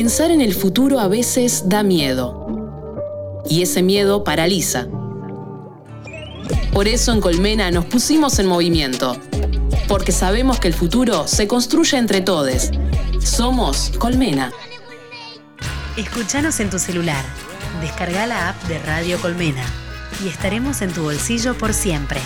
Pensar en el futuro a veces da miedo. Y ese miedo paraliza. Por eso en Colmena nos pusimos en movimiento. Porque sabemos que el futuro se construye entre todos. Somos Colmena. Escúchanos en tu celular. Descarga la app de Radio Colmena. Y estaremos en tu bolsillo por siempre.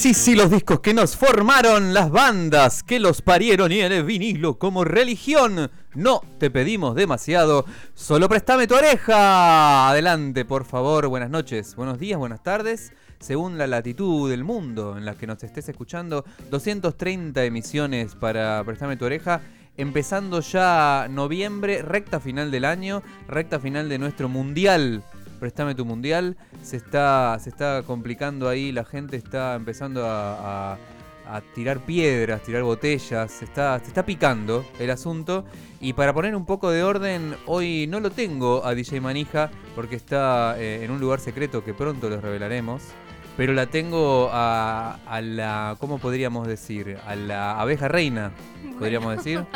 Sí, sí, los discos que nos formaron, las bandas que los parieron y el vinilo como religión. No te pedimos demasiado, solo préstame tu oreja. Adelante, por favor, buenas noches, buenos días, buenas tardes. Según la latitud del mundo en la que nos estés escuchando, 230 emisiones para Préstame tu oreja. Empezando ya noviembre, recta final del año, recta final de nuestro mundial Préstame tu mundial. Se está, se está complicando ahí, la gente está empezando a, a- a tirar piedras, tirar botellas, se está, se está picando el asunto. Y para poner un poco de orden, hoy no lo tengo a DJ Manija porque está eh, en un lugar secreto que pronto les revelaremos. Pero la tengo a, a la, ¿cómo podríamos decir? A la abeja reina, podríamos decir.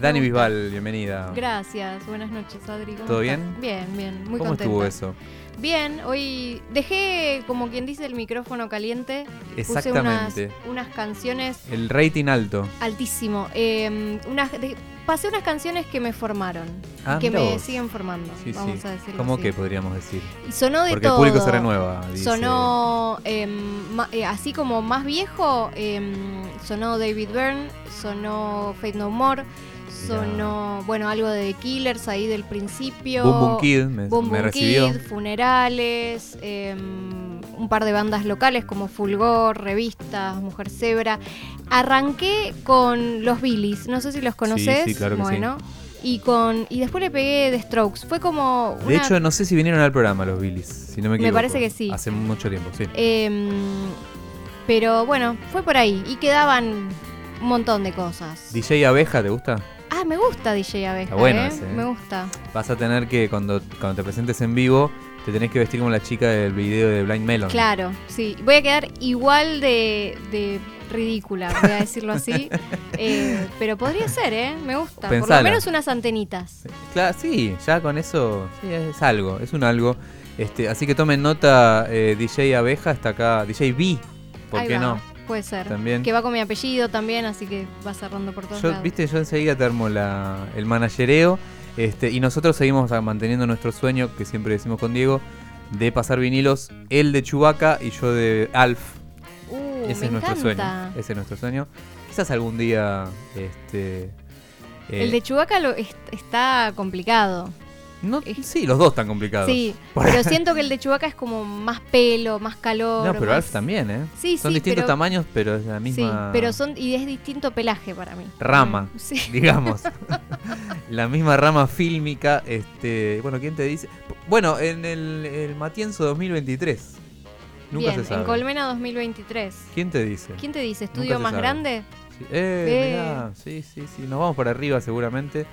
Dani. Bisbal, bienvenida. Gracias, buenas noches, Adri. ¿cómo ¿Todo estás? bien? Bien, bien, muy ¿Cómo contenta. estuvo eso? Bien, hoy dejé, como quien dice, el micrófono caliente. Exactamente. Puse unas, unas canciones El rating alto. altísimo. eh, unas, de- pasé unas canciones que me formaron. Ah, que me vos. siguen formando. Sí, vamos sí. a decirlo ¿Cómo así. que podríamos decir? Y sonó de Porque todo. el público se renueva. Dice. Sonó, eh, ma- eh, así como más viejo, eh, sonó David Byrne, sonó Fate No More, sonó, bueno, algo de The Killers ahí del principio. Boom Boom Kid me, Boom me Boom recibió. Kid, Funerales, eh, un par de bandas locales como Fulgor, Revistas, Mujer Zebra. Arranqué con los Billys, no sé si los conoces. sí, claro que sí. bueno. Y con y después le pegué The Strokes. Fue como De hecho, no sé si vinieron al programa los Billys, si no me Me equivoco. parece que sí. Hace mucho tiempo, sí. Em, pero bueno, fue por ahí. Y quedaban un montón de cosas. DJ Abeja, ¿te gusta? Ah, me gusta DJ Abeja. Bueno ¿eh? ese, ¿eh? Me gusta. Vas a tener que, cuando, cuando te presentes en vivo, te tenés que vestir como la chica del video de Blind Melon. Claro, sí. Voy a quedar igual de, de ridícula, voy a decirlo así. Eh, pero podría ser, ¿eh? Me gusta. Por lo menos unas antenitas. Claro, sí, ya con eso sí, es algo, es un algo. Este, así que tomen nota, eh, DJ Abeja está acá, DJ B, ¿por Ahí qué va, no? Puede ser. También. Que va con mi apellido también, así que va cerrando por todos Yo, lados. viste, yo enseguida te armo la, el managereo. Este, y nosotros seguimos ah, manteniendo nuestro sueño, que siempre decimos con Diego, de pasar vinilos, él de Chubaca y yo de Alf. Uh, Ese me es nuestro encanta. sueño. Ese es nuestro sueño. Quizás algún día. Este, eh, El de Chewbacca lo, est- está complicado. No, es- sí, los dos están complicados. Sí, Por- pero siento que el de Chewbacca es como más pelo, más calor. No, pero más- Alf también, ¿eh? Sí, Son sí, distintos pero- tamaños, pero es la Sí, misma. pero son y es distinto pelaje para mí. Rama. Mm, Sí. digamos. la misma rama fílmica. Este, bueno, ¿quién te dice? Bueno, en el, el Matienzo 2023. Nunca Bien, se sabe. en Colmena 2023. ¿Quién te dice? ¿Quién te dice? ¿Estudio más sabe. grande? Sí. Eh, Eh. mirá, sí, sí, sí. Nos vamos para arriba seguramente.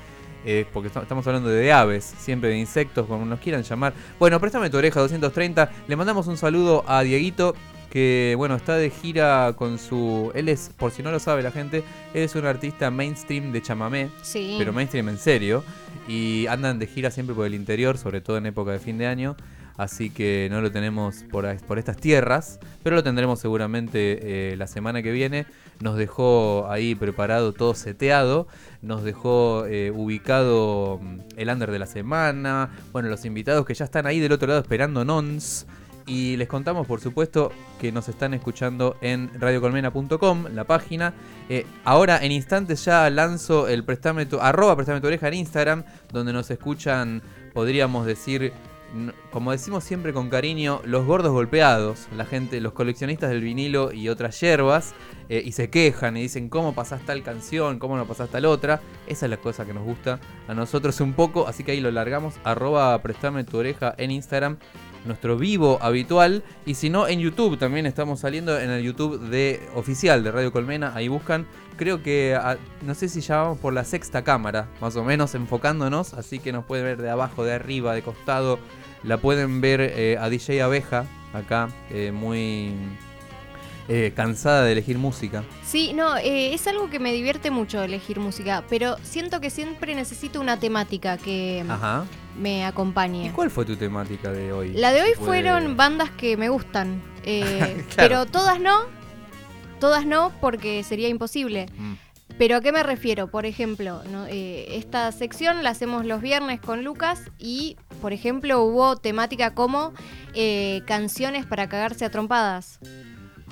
Eh, porque esta- estamos hablando de aves, siempre de insectos, como nos quieran llamar. Bueno, préstame tu oreja 230. Le mandamos un saludo a Dieguito, que bueno, está de gira con su. Él es, por si no lo sabe la gente, él es un artista mainstream de chamamé. Sí. pero mainstream en serio. Y andan de gira siempre por el interior, sobre todo en época de fin de año. Así que no lo tenemos por estas tierras, pero lo tendremos seguramente eh, la semana que viene. Nos dejó ahí preparado, todo seteado. Nos dejó eh, ubicado mm, el under de la semana. Bueno, los invitados que ya están ahí del otro lado esperando nons. Y les contamos, por supuesto, que nos están escuchando en radiocolmena.com, la página. Eh, ahora, en instantes, ya lanzo el préstame tu, arroba préstame tu oreja en Instagram, donde nos escuchan, podríamos decir, como decimos siempre con cariño, los gordos golpeados, la gente, los coleccionistas del vinilo y otras hierbas, eh, y se quejan y dicen cómo pasás tal canción, cómo no pasás tal otra. Esa es la cosa que nos gusta a nosotros un poco, así que ahí lo largamos, arroba préstame tu oreja en Instagram nuestro vivo habitual. Y si no, en YouTube también estamos saliendo en el YouTube de oficial de Radio Colmena. Ahí buscan. Creo que ah, no sé si ya vamos por la sexta cámara, más o menos enfocándonos. Así que nos pueden ver de abajo, de arriba, de costado. La pueden ver eh, a DJ Abeja acá, eh, muy eh, cansada de elegir música. Sí, no, eh, es algo que me divierte mucho elegir música, pero siento que siempre necesito una temática que Ajá. me ¿Y acompañe. cuál fue tu temática de hoy? La de hoy Fue- fueron bandas que me gustan, Claro. pero todas no, todas no porque sería imposible. Mm, Pero ¿a qué me refiero? Por ejemplo, ¿no? Eh, esta sección la hacemos los viernes con Lucas y, por ejemplo, hubo temática como eh, canciones para cagarse a trompadas.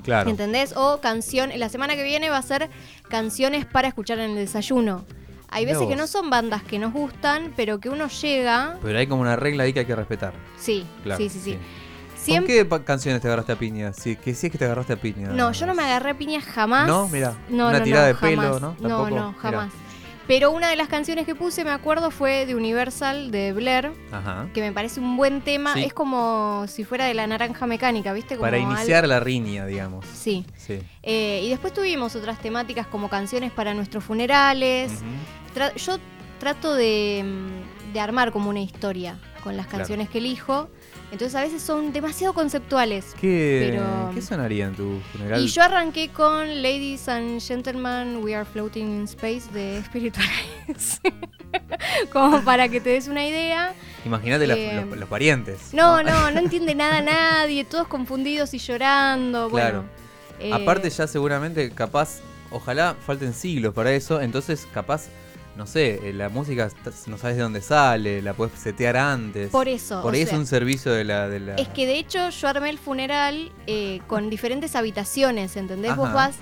claro. ¿Entendés? O canción, la semana que viene va a ser canciones para escuchar en el desayuno. Hay veces que no son bandas que nos gustan, pero que uno llega. Pero hay como una regla ahí que hay que respetar. Sí, Claro. sí, sí, sí. ¿Con Siempre. qué canciones te agarraste a piña? Sí, que sí es que te agarraste a piña. No, yo no me agarré a piña jamás. No, mira, No, una no, tirada de pelo, jamás. ¿no? No, Tampoco, no, jamás. Pero una de las canciones que puse, me acuerdo, fue de Universal, de Blair, Ajá. que me parece un buen tema. Sí. Es como si fuera de la naranja mecánica, ¿viste? Como Para algo- iniciar la riña, digamos. Sí. Sí. Eh, y después tuvimos otras temáticas como canciones para nuestros funerales. Tra- yo trato de, mm, de armar como una historia con las Claro. canciones que elijo. Entonces a veces son demasiado conceptuales. ¿Qué, Pero- ¿Qué sonaría en tu funeral? Y yo arranqué con Ladies and Gentlemen, We Are Floating in Space de Spiritual Eyes. como para que te des una idea. Imagínate eh, los, los parientes. No, no, no entiende nada nadie, todos confundidos y llorando. Claro. Bueno, eh, Aparte ya seguramente capaz, ojalá falten siglos para eso, entonces capaz, no sé, eh, la música no sabes de dónde sale, la puedes setear antes. Por eso. Por o ahí es un servicio de la... De la... Es que de hecho yo armé el funeral eh, con diferentes habitaciones, ¿entendés? Vos vas,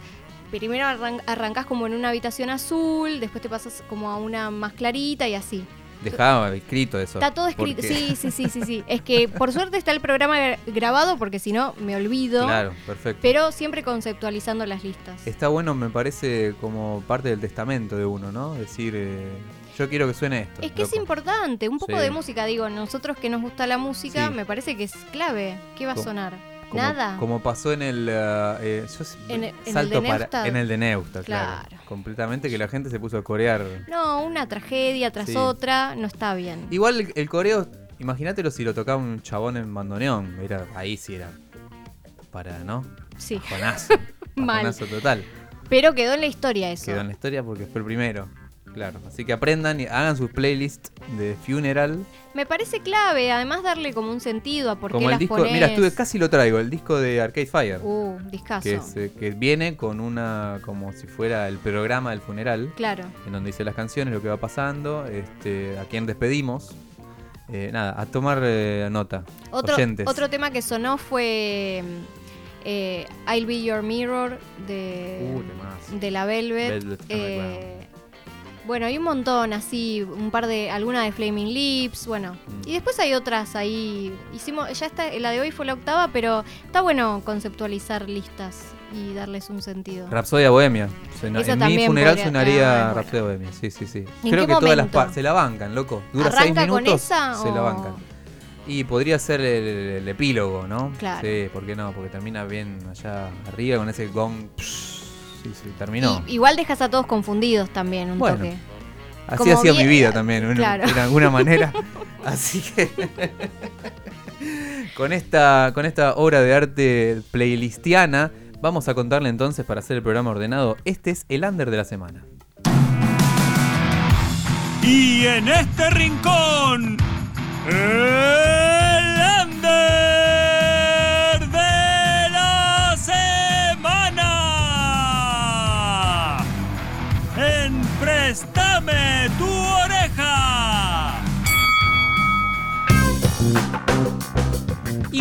primero arran- arrancás como en una habitación azul, después te pasas como a una más clarita y así. Dejaba escrito eso. Está todo escrito. Sí, sí, sí, sí, sí. Es que por suerte está el programa gra- grabado porque si no me olvido. Claro, perfecto. Pero siempre conceptualizando las listas. Está bueno, me parece, como parte del testamento de uno, ¿no? Decir, eh, yo quiero que suene esto. Es que es importante, un poco Sí. de música, digo, nosotros que nos gusta la música, Sí. me parece que es clave. ¿Qué va a sonar? Como- Nada. Como pasó en el. uh, eh, yo En el- en el salto para-. En el de Neustadt, claro. Claro. Completamente que la gente se puso a corear. No, una tragedia tras Sí. otra, no está bien. Igual el, el coreo, imagínatelo si lo tocaba un chabón en bandoneón. Era, ahí sí era. Para, ¿no? Sí. Bajonazo total. Pero quedó en la historia eso. Quedó en la historia porque fue el primero. Claro. Así que aprendan y hagan sus playlists de funeral. Me parece clave, además darle como un sentido a por como qué el las disco. ponés. Mira, estuve casi lo traigo, el disco de Arcade Fire. Uh, discazo. que, es, eh, que viene con una. como si fuera el programa del funeral. Claro. en donde dice las canciones, lo que va pasando, este, a quién despedimos. Eh, nada, a tomar eh, nota. Otro, oyentes. otro tema que sonó fue eh, I'll Be Your Mirror de, Uh, de la Velvet. Velvet eh, bueno, hay un montón así, un par de, alguna de Flaming Lips, bueno. Mm. Y después hay otras ahí. Hicimos, ya está, la de hoy fue la octava, pero está bueno conceptualizar listas y darles un sentido. Rapsodia Bohemia. Suena- en mi funeral podría- sonaría ah. Rapsodia Bohemia. Sí, sí, sí. ¿En Creo qué que todas las momento? partes se la bancan, loco. Dura seis ¿Arranca con minutos. esa Se la bancan. Y podría ser el, el epílogo, ¿no? Claro. Sí, ¿por qué no? Porque termina bien allá arriba con ese gong. Psh, Sí, sí, terminó. Y- igual dejas a todos confundidos también un Bueno. toque. Así como hacía mi bien- vida también, una- claro. de alguna manera. Así que con esta, con esta obra de arte playlistiana, vamos a contarle entonces para hacer el programa ordenado. Este es el under de la semana. Y en este rincón, el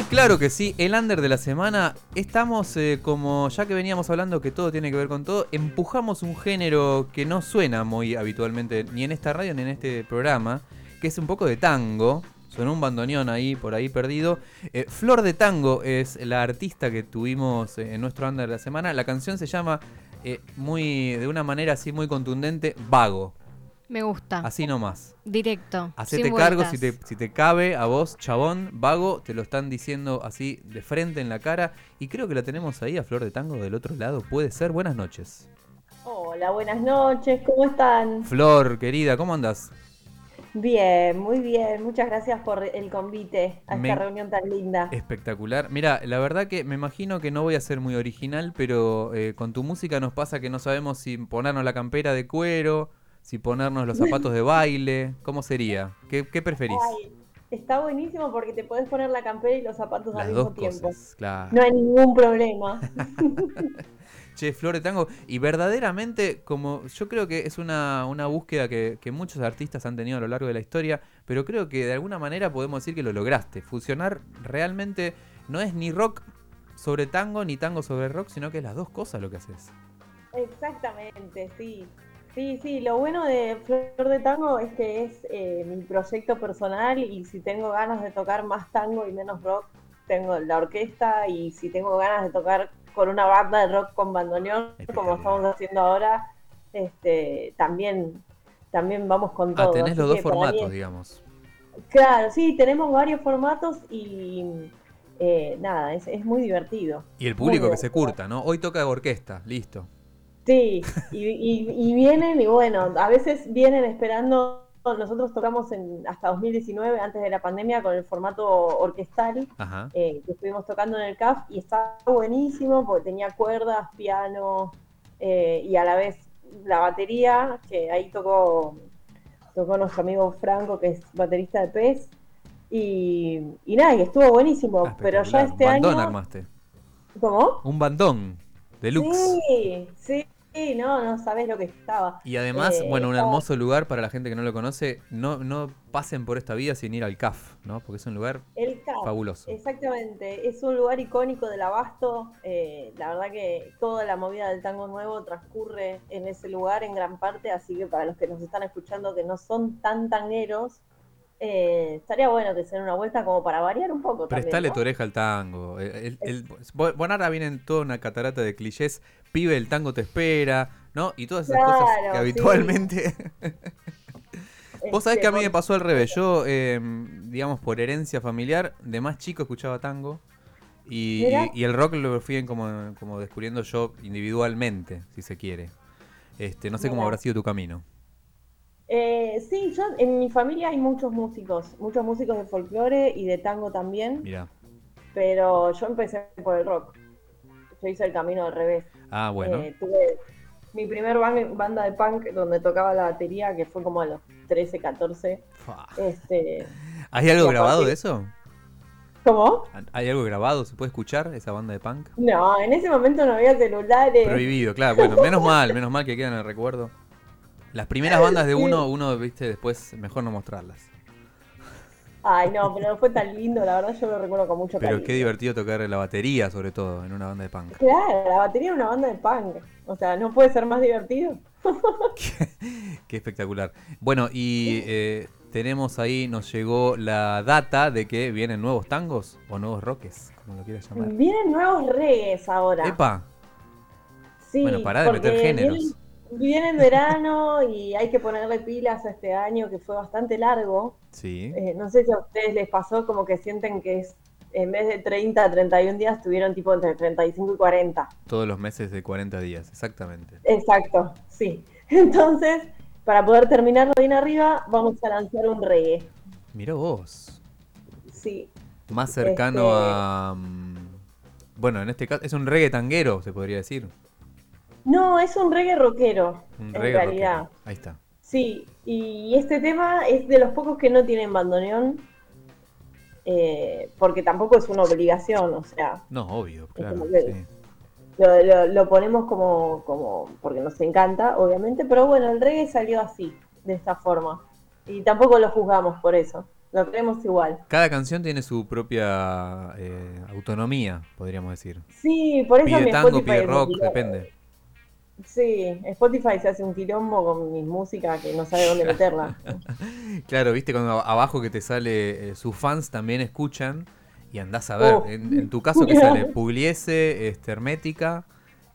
claro que sí, el under de la semana, estamos eh, como ya que veníamos hablando que todo tiene que ver con todo, empujamos un género que no suena muy habitualmente ni en esta radio ni en este programa, que es un poco de tango. Sonó un bandoneón ahí, por ahí perdido. Eh, Flor de Tango es la artista que tuvimos eh, en nuestro under de la semana. La canción se llama, eh, muy de una manera así muy contundente, Vago. Me gusta. Así nomás. Directo. Hacete cargo si te, si te cabe a vos, chabón, vago, te lo están diciendo así de frente en la cara. Y creo que la tenemos ahí a Flor de Tango del otro lado. Puede ser. Buenas noches. Hola, buenas noches, ¿cómo están? Flor, querida, ¿cómo andas? Bien, muy bien, muchas gracias por el convite a Me- esta reunión tan linda. Espectacular. Mira, la verdad que me imagino que no voy a ser muy original, pero eh, con tu música nos pasa que no sabemos si ponernos la campera de cuero, si ponernos los zapatos de baile. ¿Cómo sería? ¿Qué, qué preferís? Ay, está buenísimo porque te podés poner la campera y los zapatos Las al dos mismo tiempo. cosas, claro. No hay ningún problema. Che, Flor de Tango. Y verdaderamente, como yo creo que es una, una búsqueda que, que muchos artistas han tenido a lo largo de la historia, pero creo que de alguna manera podemos decir que lo lograste. Fusionar realmente no es ni rock sobre tango, ni tango sobre rock, sino que es las dos cosas lo que haces. Exactamente, sí. Sí, sí, lo bueno de Flor de Tango es que es eh, mi proyecto personal y si tengo ganas de tocar más tango y menos rock, tengo la orquesta y si tengo ganas de tocar con una banda de rock con bandoneón, como estamos haciendo ahora, este, también, también vamos con Ah, todo. tenés Así los dos formatos, es- digamos. Claro, sí, tenemos varios formatos y eh, nada, es, es muy divertido. Y el público que se curta, ¿no? Hoy toca orquesta, listo. Sí, y, y- y vienen, y bueno, a veces vienen esperando. Nosotros tocamos en, hasta 2019, antes de la pandemia, con el formato orquestal, eh, que estuvimos tocando en el CAF, y estaba buenísimo porque tenía cuerdas, piano, eh, y a la vez la batería, que ahí tocó, tocó nuestro amigo Franco, que es baterista de PES, y, y nada, y estuvo buenísimo, Ah, pero ya este Un bandón año... armaste. ¿Cómo? Un bandón. Deluxe. Sí, sí, no, no sabes lo que estaba. Y además, Eh, bueno, un hermoso lugar para la gente que no lo conoce. No, no pasen por esta vida sin ir al CAF, ¿no? Porque es un lugar El CAF, fabuloso. exactamente. Es un lugar icónico del abasto. eh, la verdad que toda la movida del tango nuevo transcurre en ese lugar en gran parte, así que para los que nos están escuchando que no son tan tangueros, eh, estaría bueno que se den una vuelta como para variar un poco también, Prestale ¿no? tu oreja al tango. El, el- el- bueno, ahora vienen toda una catarata de clichés. Pibe, el tango te espera, ¿no? Y todas esas cosas que sí. habitualmente. Vos sabés Este, que a mí me con- pasó al revés. Yo, eh, digamos, por herencia familiar, de más chico escuchaba tango. Y, Mirá. y- y el rock lo fui como, como descubriendo yo individualmente, si se quiere. Este, no sé cómo habrá sido tu camino. Eh, sí, yo en mi familia hay muchos músicos, muchos músicos de folclore y de tango también, Mira. pero yo empecé por el rock. Yo hice el camino al revés. Ah, bueno. Eh, tuve mi primer ban- banda de punk donde tocaba la batería, que fue como a los 13, 14. Fa. Este, ¿Hay algo grabado de eso? ¿Cómo? ¿Hay algo grabado? ¿Se puede escuchar esa banda de punk? No, en ese momento no había celulares. Prohibido, claro. Bueno, menos mal, menos mal que queda en el recuerdo. Las primeras bandas de uno, uno, viste, después mejor no mostrarlas. Ay, no, pero no fue tan lindo, la verdad yo lo recuerdo con mucho Pero cariño. qué divertido tocar la batería, sobre todo, en una banda de punk. Claro, la batería era una banda de punk. O sea, no puede ser más divertido. Qué espectacular. Bueno, y eh, tenemos ahí, nos llegó la data de que vienen nuevos tangos o nuevos roques, como lo quieras llamar. Vienen nuevos reggaes ahora. ¡Epa! Sí, Bueno, pará de meter géneros. Viene, viene en verano y hay que ponerle pilas a este año que fue bastante largo. Sí. Eh, no sé si a ustedes les pasó como que sienten que es en vez de 30 a 31 días tuvieron tipo entre 35 y 40. Todos los meses de 40 días, exactamente. Exacto, sí. Entonces, para poder terminarlo bien arriba, vamos a lanzar un reggae. Mira vos. Sí. Más cercano Este- a... mm, Bueno, en este caso es un reggae tanguero, se podría decir. No, es un reggae rockero, Un en reggae realidad. rockero. Ahí está. Sí, y este tema es de los pocos que no tienen bandoneón, eh, porque tampoco es una obligación, o sea, No, obvio, claro. sí. lo, lo- lo ponemos como, como, porque nos encanta, obviamente, pero bueno, el reggae salió así, de esta forma, y tampoco lo juzgamos por eso, lo creemos igual. Cada canción tiene su propia eh, autonomía, podríamos decir. Sí, por eso Pide tango, pide rock, depende. Sí, Spotify se hace un quilombo con mi música que no sabe dónde meterla. Claro, viste cuando ab- abajo que te sale, eh, sus fans también escuchan y andás a ver. Oh. En, en tu caso que sale Pugliese, este, Hermética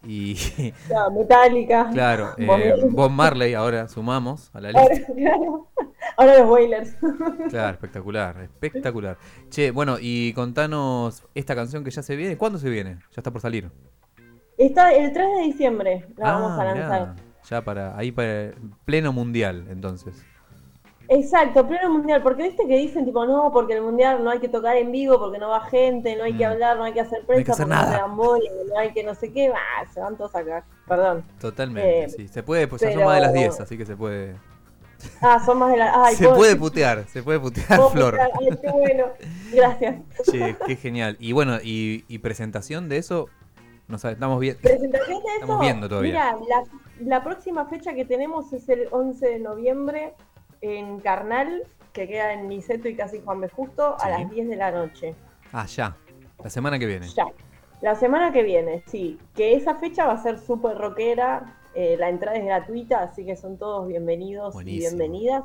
y Claro, Metallica. claro, eh, Bob- Marley ahora sumamos a la Ahora, lista. claro, ahora los Wailers. Claro, espectacular, espectacular. Che, bueno, y contanos esta canción que ya se viene. ¿Cuándo se viene? Ya está por salir. Está el 3 de diciembre, la vamos a Ah, lanzar. mirá, ya para ahí para pleno mundial, entonces. Exacto, pleno mundial, porque viste que dicen tipo, no, porque el mundial no hay que tocar en vivo, porque no va gente, no hay que Mm. hablar, no hay que hacer No hay que prensa, hacer porque no nada. bola, no hay que no sé qué, bah, se van todos acá, perdón. Totalmente, Eh, sí. Se puede, pues ya son más de las 10, así que se puede. Ah, son más de la... Ay, se puede putear, se puede putear, Flor. putear, Ay, qué bueno, gracias. Che, qué genial. Y bueno, y, y presentación de eso, no estamos bien. Presentación de Estamos eso, viendo todavía. Mira, la, la próxima fecha que tenemos es el 11 de noviembre en Carnal, que queda en Niceto y casi Juan B. Justo, a las 10 de la noche. Ah, ya. La semana que viene. Ya. La semana que viene, sí. Que esa fecha va a ser súper rockera. eh, la entrada es gratuita, así que son todos bienvenidos Buenísimo. y bienvenidas.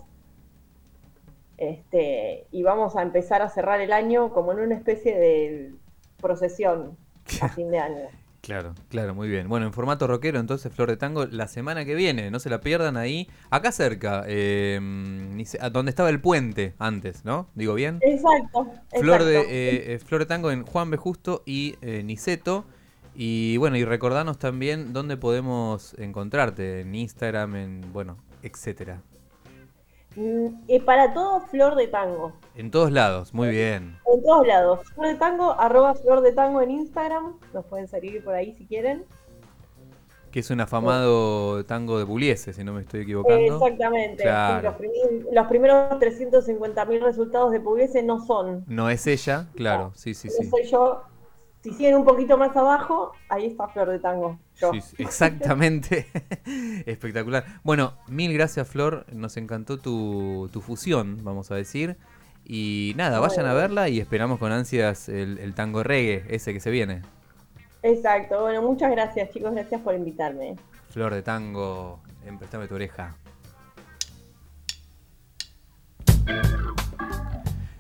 Este, y vamos a empezar a cerrar el año como en una especie de procesión a fin de año. Claro, claro, muy bien. Bueno, en formato rockero, entonces Flor de Tango, la semana que viene, no se la pierdan ahí, acá cerca, eh, donde estaba el puente antes, ¿no? Digo bien. Exacto. Flor de, exacto. eh, eh, Flor de Tango en Juan B. Justo y eh, Niceto. Y bueno, y recordanos también dónde podemos encontrarte, en Instagram, en, bueno, etcétera. Y para todo, Flor de Tango. En todos lados, muy bien. En todos lados. Flor de Tango, arroba Flor de Tango en Instagram. Nos pueden seguir por ahí si quieren. Que es un afamado tango de Pugliese, si no me estoy equivocando. Exactamente. sí, los, prim- los primeros 350.000 resultados de Pugliese no son. No es ella, claro, sí, sí, sí. No soy yo. Si siguen un poquito más abajo, ahí está Flor de Tango. Yo. Sí, exactamente. Espectacular. Bueno, mil gracias, Flor. Nos encantó tu, tu fusión, vamos a decir. Y nada, vayan a verla y esperamos con ansias el, el tango reggae, ese que se viene. Exacto. Bueno, muchas gracias, chicos. Gracias por invitarme. Flor de tango, en Préstame tu oreja.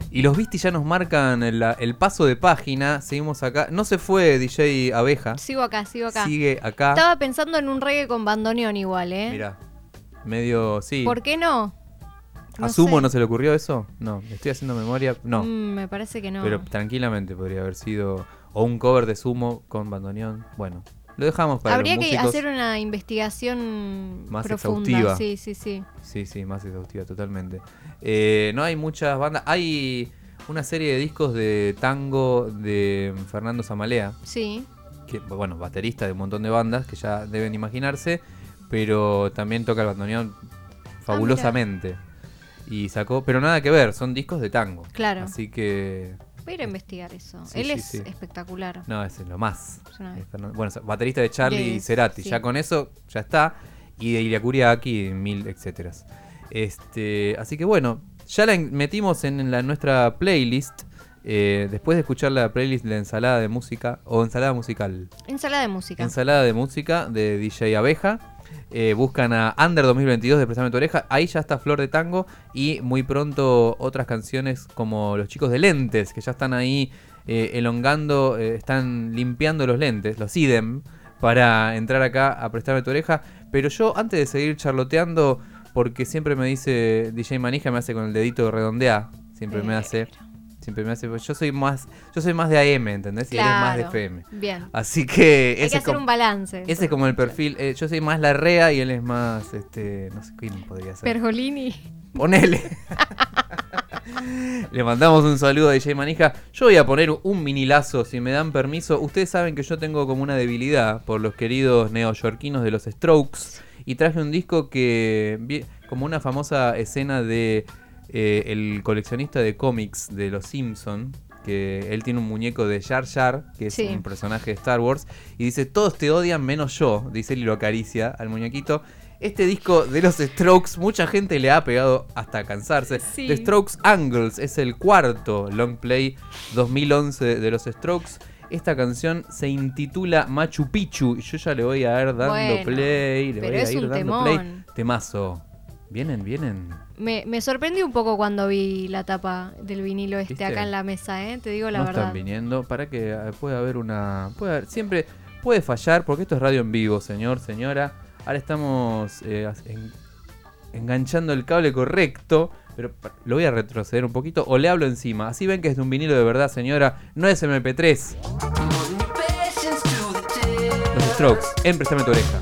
Y los Visti ya nos marcan el, el paso de página. Seguimos acá. No se fue DJ Abeja. Sigo acá, sigo acá. Sigue acá. Estaba pensando en un reggae con bandoneón igual, ¿eh? Mira, medio. Sí. ¿Por qué no? No ¿A Sumo sé. no se le ocurrió eso? No, estoy haciendo memoria. No. Mm, me parece que no. Pero tranquilamente podría haber sido. O un cover de Sumo con bandoneón. Bueno, lo dejamos para Habría los que hacer una investigación Más profunda. exhaustiva. Sí, sí, sí. Sí, sí, más exhaustiva, totalmente. Eh, no hay muchas bandas. Hay una serie de discos de tango de Fernando Zamalea, Sí. que, bueno, baterista de un montón de bandas que ya deben imaginarse, pero también toca el bandoneón fabulosamente. y sacó, pero nada que ver, son discos de tango. Claro. Así que, Voy a ir a investigar eso. Sí, Él sí, es sí. espectacular. no, es lo más. Bueno, baterista de Charlie y De- Cerati, ya con eso ya está. Y de Iriakuriaki, mil etcéteras. Este, así que bueno, Ya la metimos en la, nuestra playlist. eh, después de escuchar la playlist de la ensalada de música o ensalada musical. Ensalada de música. Ensalada de música de DJ Abeja. Eh, buscan a Under 2022 de Préstame tu oreja. Ahí ya está Flor de Tango. Y muy pronto otras canciones como Los chicos de lentes, que ya están ahí eh, elongando, eh, están limpiando los lentes, los idem, para entrar acá a Prestarme tu oreja. Pero yo, antes de seguir charloteando, porque siempre me dice DJ Manija, me hace con el dedito redondear. Siempre me hace. Siempre me hace. Yo soy más. Yo soy más de AM, ¿entendés? Y él es más de Claro. FM. Bien. Así que Hay ese que hacer como- un balance. ese es como el perfil. eh, yo soy más la rea y él es más, este, no sé quién podría ser. Pergolini. Ponele. Le mandamos un saludo a DJ Manija. Yo voy a poner un minilazo, si me dan permiso. Ustedes saben que yo tengo como una debilidad por los queridos neoyorquinos de los Strokes. Y traje un disco que, como una famosa escena de eh, el coleccionista de cómics de los Simpson que él tiene un muñeco de Jar Jar, que es Sí. un personaje de Star Wars, y dice, todos te odian menos yo, dice él y lo acaricia al muñequito. Este disco de los Strokes, mucha gente le ha pegado hasta cansarse. Sí. The Strokes Angles es el cuarto long play 2011 de los Strokes. Esta canción se intitula Machu Picchu y yo ya le voy a ir dando Bueno, play, le pero voy a es ir un dando play. Temazo. Vienen, vienen. Me, me sorprendí un poco cuando vi la tapa del vinilo este ¿Viste? acá en la mesa, ¿eh? Te digo la no verdad. están viniendo para que eh, pueda haber una puede haber- siempre puede fallar porque esto es radio en vivo señor señora ahora estamos eh, en- enganchando el cable correcto pero lo voy a retroceder un poquito o le hablo encima así ven que es de un vinilo de verdad señora no es MP3 los Strokes en Préstame tu oreja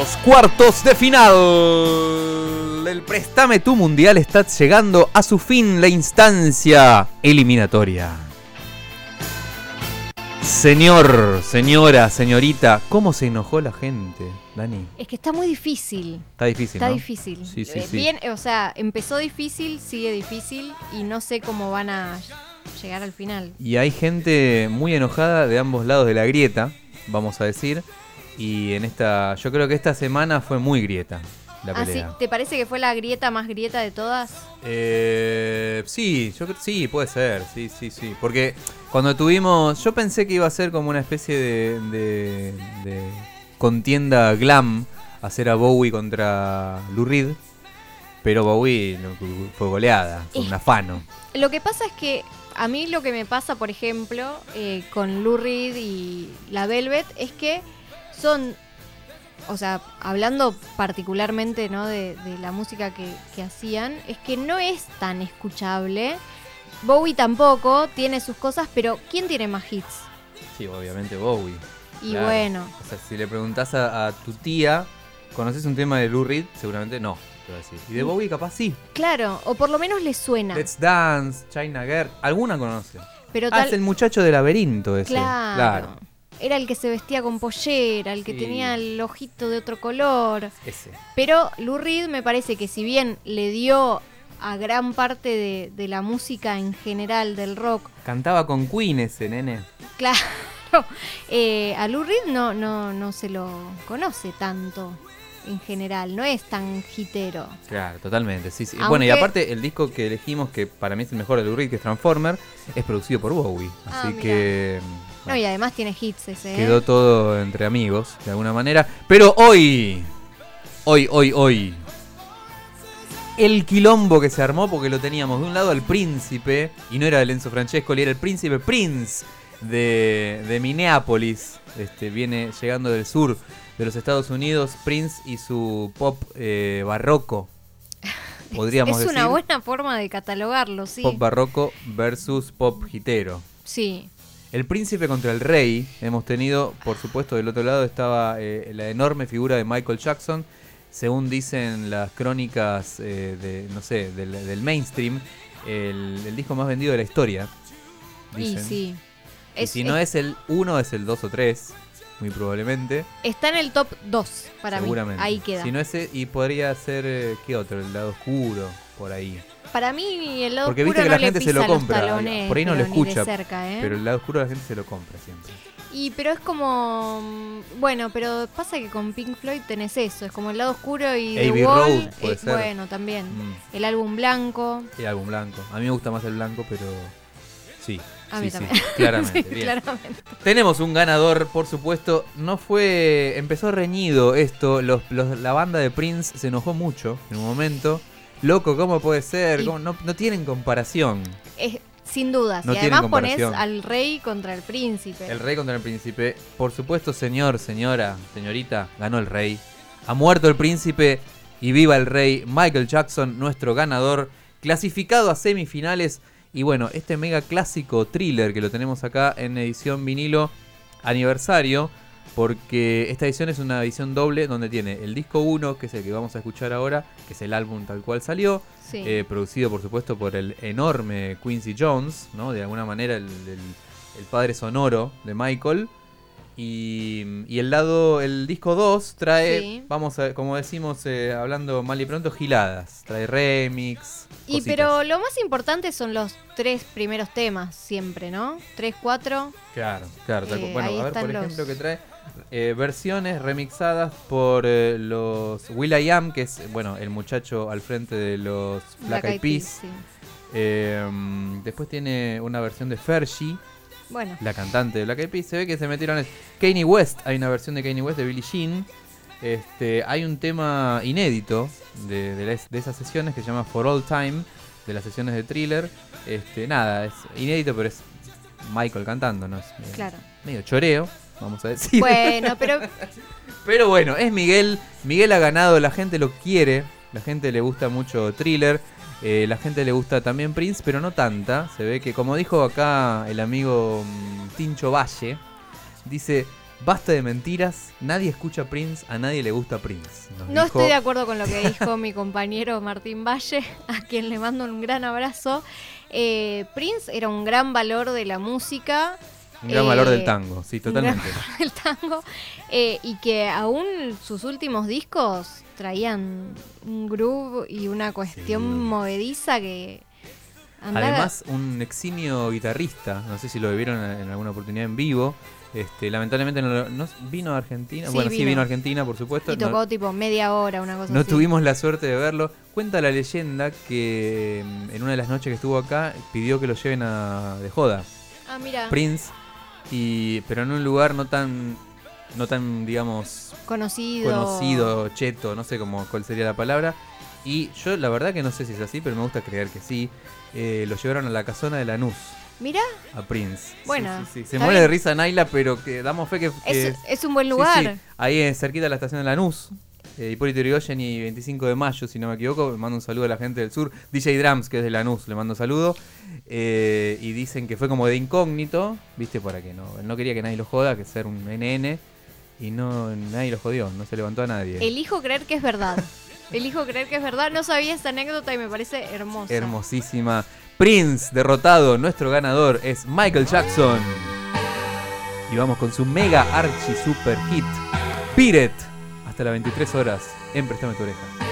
Los cuartos de final. El Préstame tu Mundial está llegando a su fin la instancia eliminatoria. Señor, señora, señorita, ¿cómo se enojó la gente, Dani? Es que está muy difícil. Está difícil, Está ¿no? difícil. Sí, sí, Eh, sí. Bien, o sea, empezó difícil, sigue difícil y no sé cómo van a llegar al final. Y hay gente muy enojada de ambos lados de la grieta, vamos a decir. Y en esta, yo creo que esta semana fue muy grieta la Ah, ¿sí? pelea. ¿Te parece que fue la grieta más grieta de todas? Eh, sí, yo sí, puede ser, sí, sí, sí. Porque cuando tuvimos, yo pensé que iba a ser como una especie de, de, de contienda glam, hacer a Bowie contra Lou Reed, pero Bowie fue goleada, fue un afano. Lo que pasa es que a mí lo que me pasa, por ejemplo, eh, con Lou Reed y la Velvet es que son, o sea, hablando particularmente ¿no? de, de la música que, que hacían, es que no es tan escuchable. Bowie tampoco tiene sus cosas, pero ¿quién tiene más hits? Sí, obviamente Bowie. Y Claro. bueno, O sea, si le preguntás a, a tu tía, ¿conoces un tema de Lou Reed? Seguramente no, te va a decir. Y de Bowie capaz sí. claro, o por lo menos le suena. Let's Dance, China Girl, alguna conoce. Pero Ah, tal, es el muchacho del laberinto ese. claro, Era el que se vestía con pollera, el que Sí. tenía el ojito de otro color. Ese. Pero Lou Reed me parece que si bien le dio a gran parte de, de la música en general del rock, Cantaba con Queen ese, nene. claro, eh, a Lou Reed no, no, no se lo conoce tanto en general, no es tan hitero. Claro, totalmente, sí, sí. Aunque- Bueno, y aparte el disco que elegimos, que para mí es el mejor de Lou Reed, que es Transformer, es producido por Bowie. Ah, Así mira. que No, y además tiene hits ese, ¿eh? quedó todo entre amigos, de alguna manera. Pero hoy, hoy, hoy, hoy, el quilombo que se armó, porque lo teníamos de un lado al príncipe, y no era el Enzo Francescoli, era el príncipe Prince de, de Minneapolis. Este, viene llegando del sur de los Estados Unidos, Prince y su pop eh, barroco. Podríamos es decir. una buena forma de catalogarlo, sí. Pop barroco versus pop hitero. Sí, El príncipe contra el rey. Hemos tenido, por supuesto, del otro lado estaba eh, la enorme figura de Michael Jackson. Según dicen las crónicas eh, de, no sé, del, del mainstream, el, el disco más vendido de la historia. y sí. Y Es- si no es el 1, es el 2 o 3, muy probablemente. Está en el top 2 para seguramente. mí. Ahí queda. Si no es, y podría ser, eh, ¿qué otro? El lado oscuro, por ahí. Para mí el lado Porque oscuro viste que no la gente se lo compra. talones, por ahí no lo escucha. cerca, ¿eh? Pero el lado oscuro la gente se lo compra siempre. Y pero es como mm, bueno, pero pasa que con Pink Floyd tenés eso, es como el lado oscuro y The Wall, Road, puede eh, ser. bueno, también. Mm. El álbum blanco, El álbum blanco. A mí me gusta más el blanco, pero sí. a sí, mí sí, también. claramente. Sí, bien. claramente. Tenemos un ganador, por supuesto. No fue. Empezó reñido esto. Los, los- la banda de Prince se enojó mucho en un momento. Loco, ¿cómo puede ser? Y- ¿Cómo? No, no tienen comparación. Es, sin dudas. No y además pones al rey contra el príncipe. El rey contra el príncipe. Por supuesto, señor, señora, señorita, ganó el rey. Ha muerto el príncipe y viva el rey. Michael Jackson, nuestro ganador, clasificado a semifinales. Y bueno, este mega clásico thriller que lo tenemos acá en edición vinilo aniversario. Porque esta edición es una edición doble donde tiene el disco 1, que es el que vamos a escuchar ahora, que es el álbum tal cual salió. Sí. Eh, producido por supuesto por el enorme Quincy Jones, ¿no? De alguna manera el, el- el padre sonoro de Michael. Y, y el lado, el disco 2 trae, Sí. vamos a, como decimos eh, hablando mal y pronto, giladas. Trae remix. y cositas. pero lo más importante son los tres primeros temas siempre, ¿no? Tres, cuatro. Claro, claro. Eh, bueno, a ver, por los- ejemplo, que trae eh, versiones remixadas por eh, los Will I Am, que es, bueno, el muchacho al frente de los Black, Eyed Peas. sí. Eh, mm, después tiene una versión de Fergie, Bueno, la cantante de Black Eyed Peas. Se ve que se metieron. en- Kanye West, hay una versión de Kanye West de Billie Jean. Este, hay un tema inédito de, de, las- de esas sesiones que se llama For All Time, de las sesiones de thriller. Este, nada, es inédito, pero es Michael cantando, ¿no? Es medio, claro. medio choreo, vamos a decir. Bueno, pero Pero bueno, es Miguel. Miguel ha ganado, la gente lo quiere. La gente le gusta mucho thriller. eh, la gente le gusta también Prince, pero no tanta. Se ve que, como dijo acá el amigo mm, Tincho Valle, dice: Basta de mentiras, nadie escucha Prince, a nadie le gusta Prince. Nos No dijo- estoy de acuerdo con lo que dijo mi compañero Martín Valle, a quien le mando un gran abrazo. Eh, Prince era un gran valor de la música. Un gran valor eh, del tango, sí, totalmente. del tango. eh, y que aún sus últimos discos traían un groove y una cuestión Sí. movediza que andaba- Además, un eximio guitarrista, no sé si lo vieron en alguna oportunidad en vivo. Este, lamentablemente no, lo- no- vino a Argentina. Sí, bueno, sí vino. vino a Argentina, por supuesto. y No- tocó tipo media hora, una cosa No así. tuvimos la suerte de verlo. Cuenta la leyenda que mm, en una de las noches que estuvo acá pidió que lo lleven a de joda. Ah, mira, Prince, y, pero en un lugar no tan, no tan digamos, conocido. conocido, cheto, no sé cómo, cuál sería la palabra. Y yo la verdad que no sé si es así, pero me gusta creer que sí. Eh, lo llevaron a la casona de Lanús, Mira, a Prince. Bueno, Sí, sí, sí. Se muere de risa Naila, pero que damos fe que... que- es, es un buen lugar. Ahí es cerquita de la estación de Lanús. Eh, Hipólito Yrigoyen y 25 de mayo, si no me equivoco. Le mando un saludo a la gente del sur. DJ Drums, que es de Lanús, le mando un saludo. Eh, y dicen que fue como de incógnito, ¿viste? Para que no. Él no quería que nadie lo joda, que ser un NN. Y no nadie lo jodió, no se levantó a nadie. Elijo creer que es verdad. Elijo creer que es verdad. No sabía esta anécdota y me parece hermosa. Hermosísima. Prince, derrotado, nuestro ganador es Michael Jackson. Y vamos con su mega archi super hit, It. Hasta las 23 horas en Préstame tu oreja.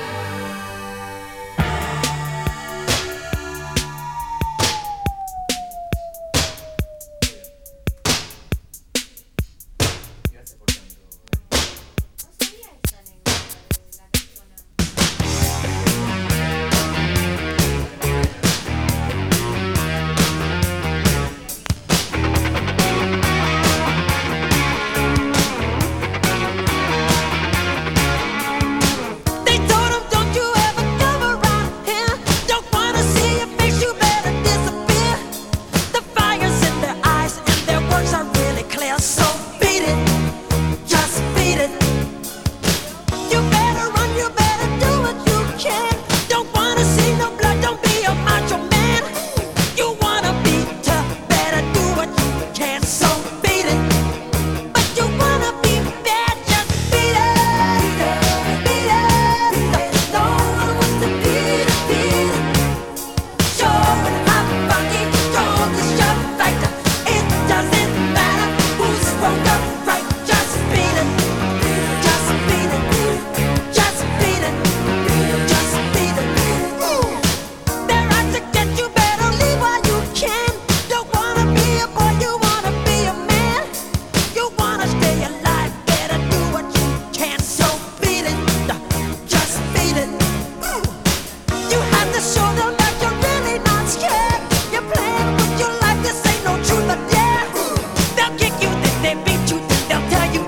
Yeah, you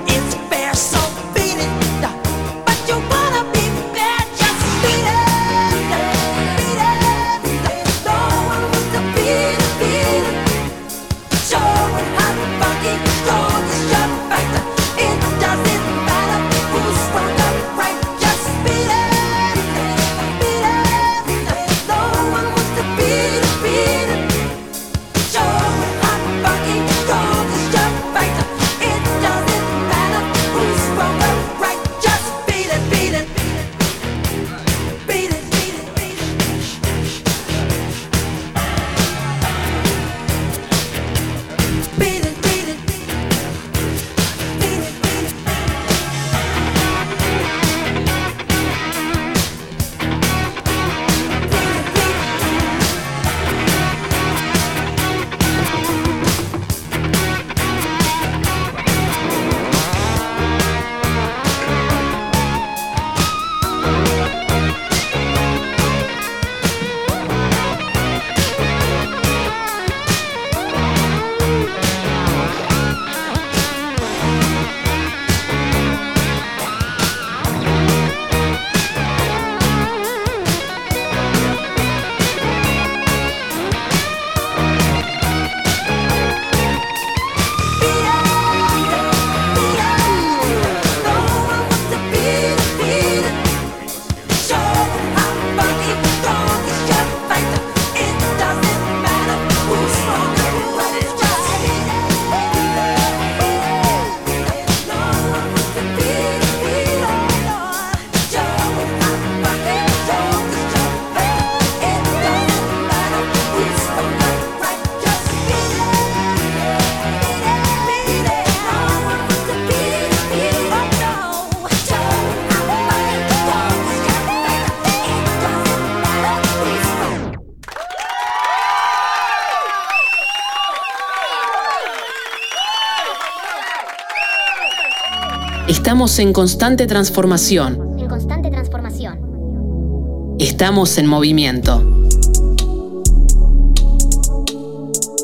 Estamos en constante transformación. En constante transformación. Estamos en movimiento.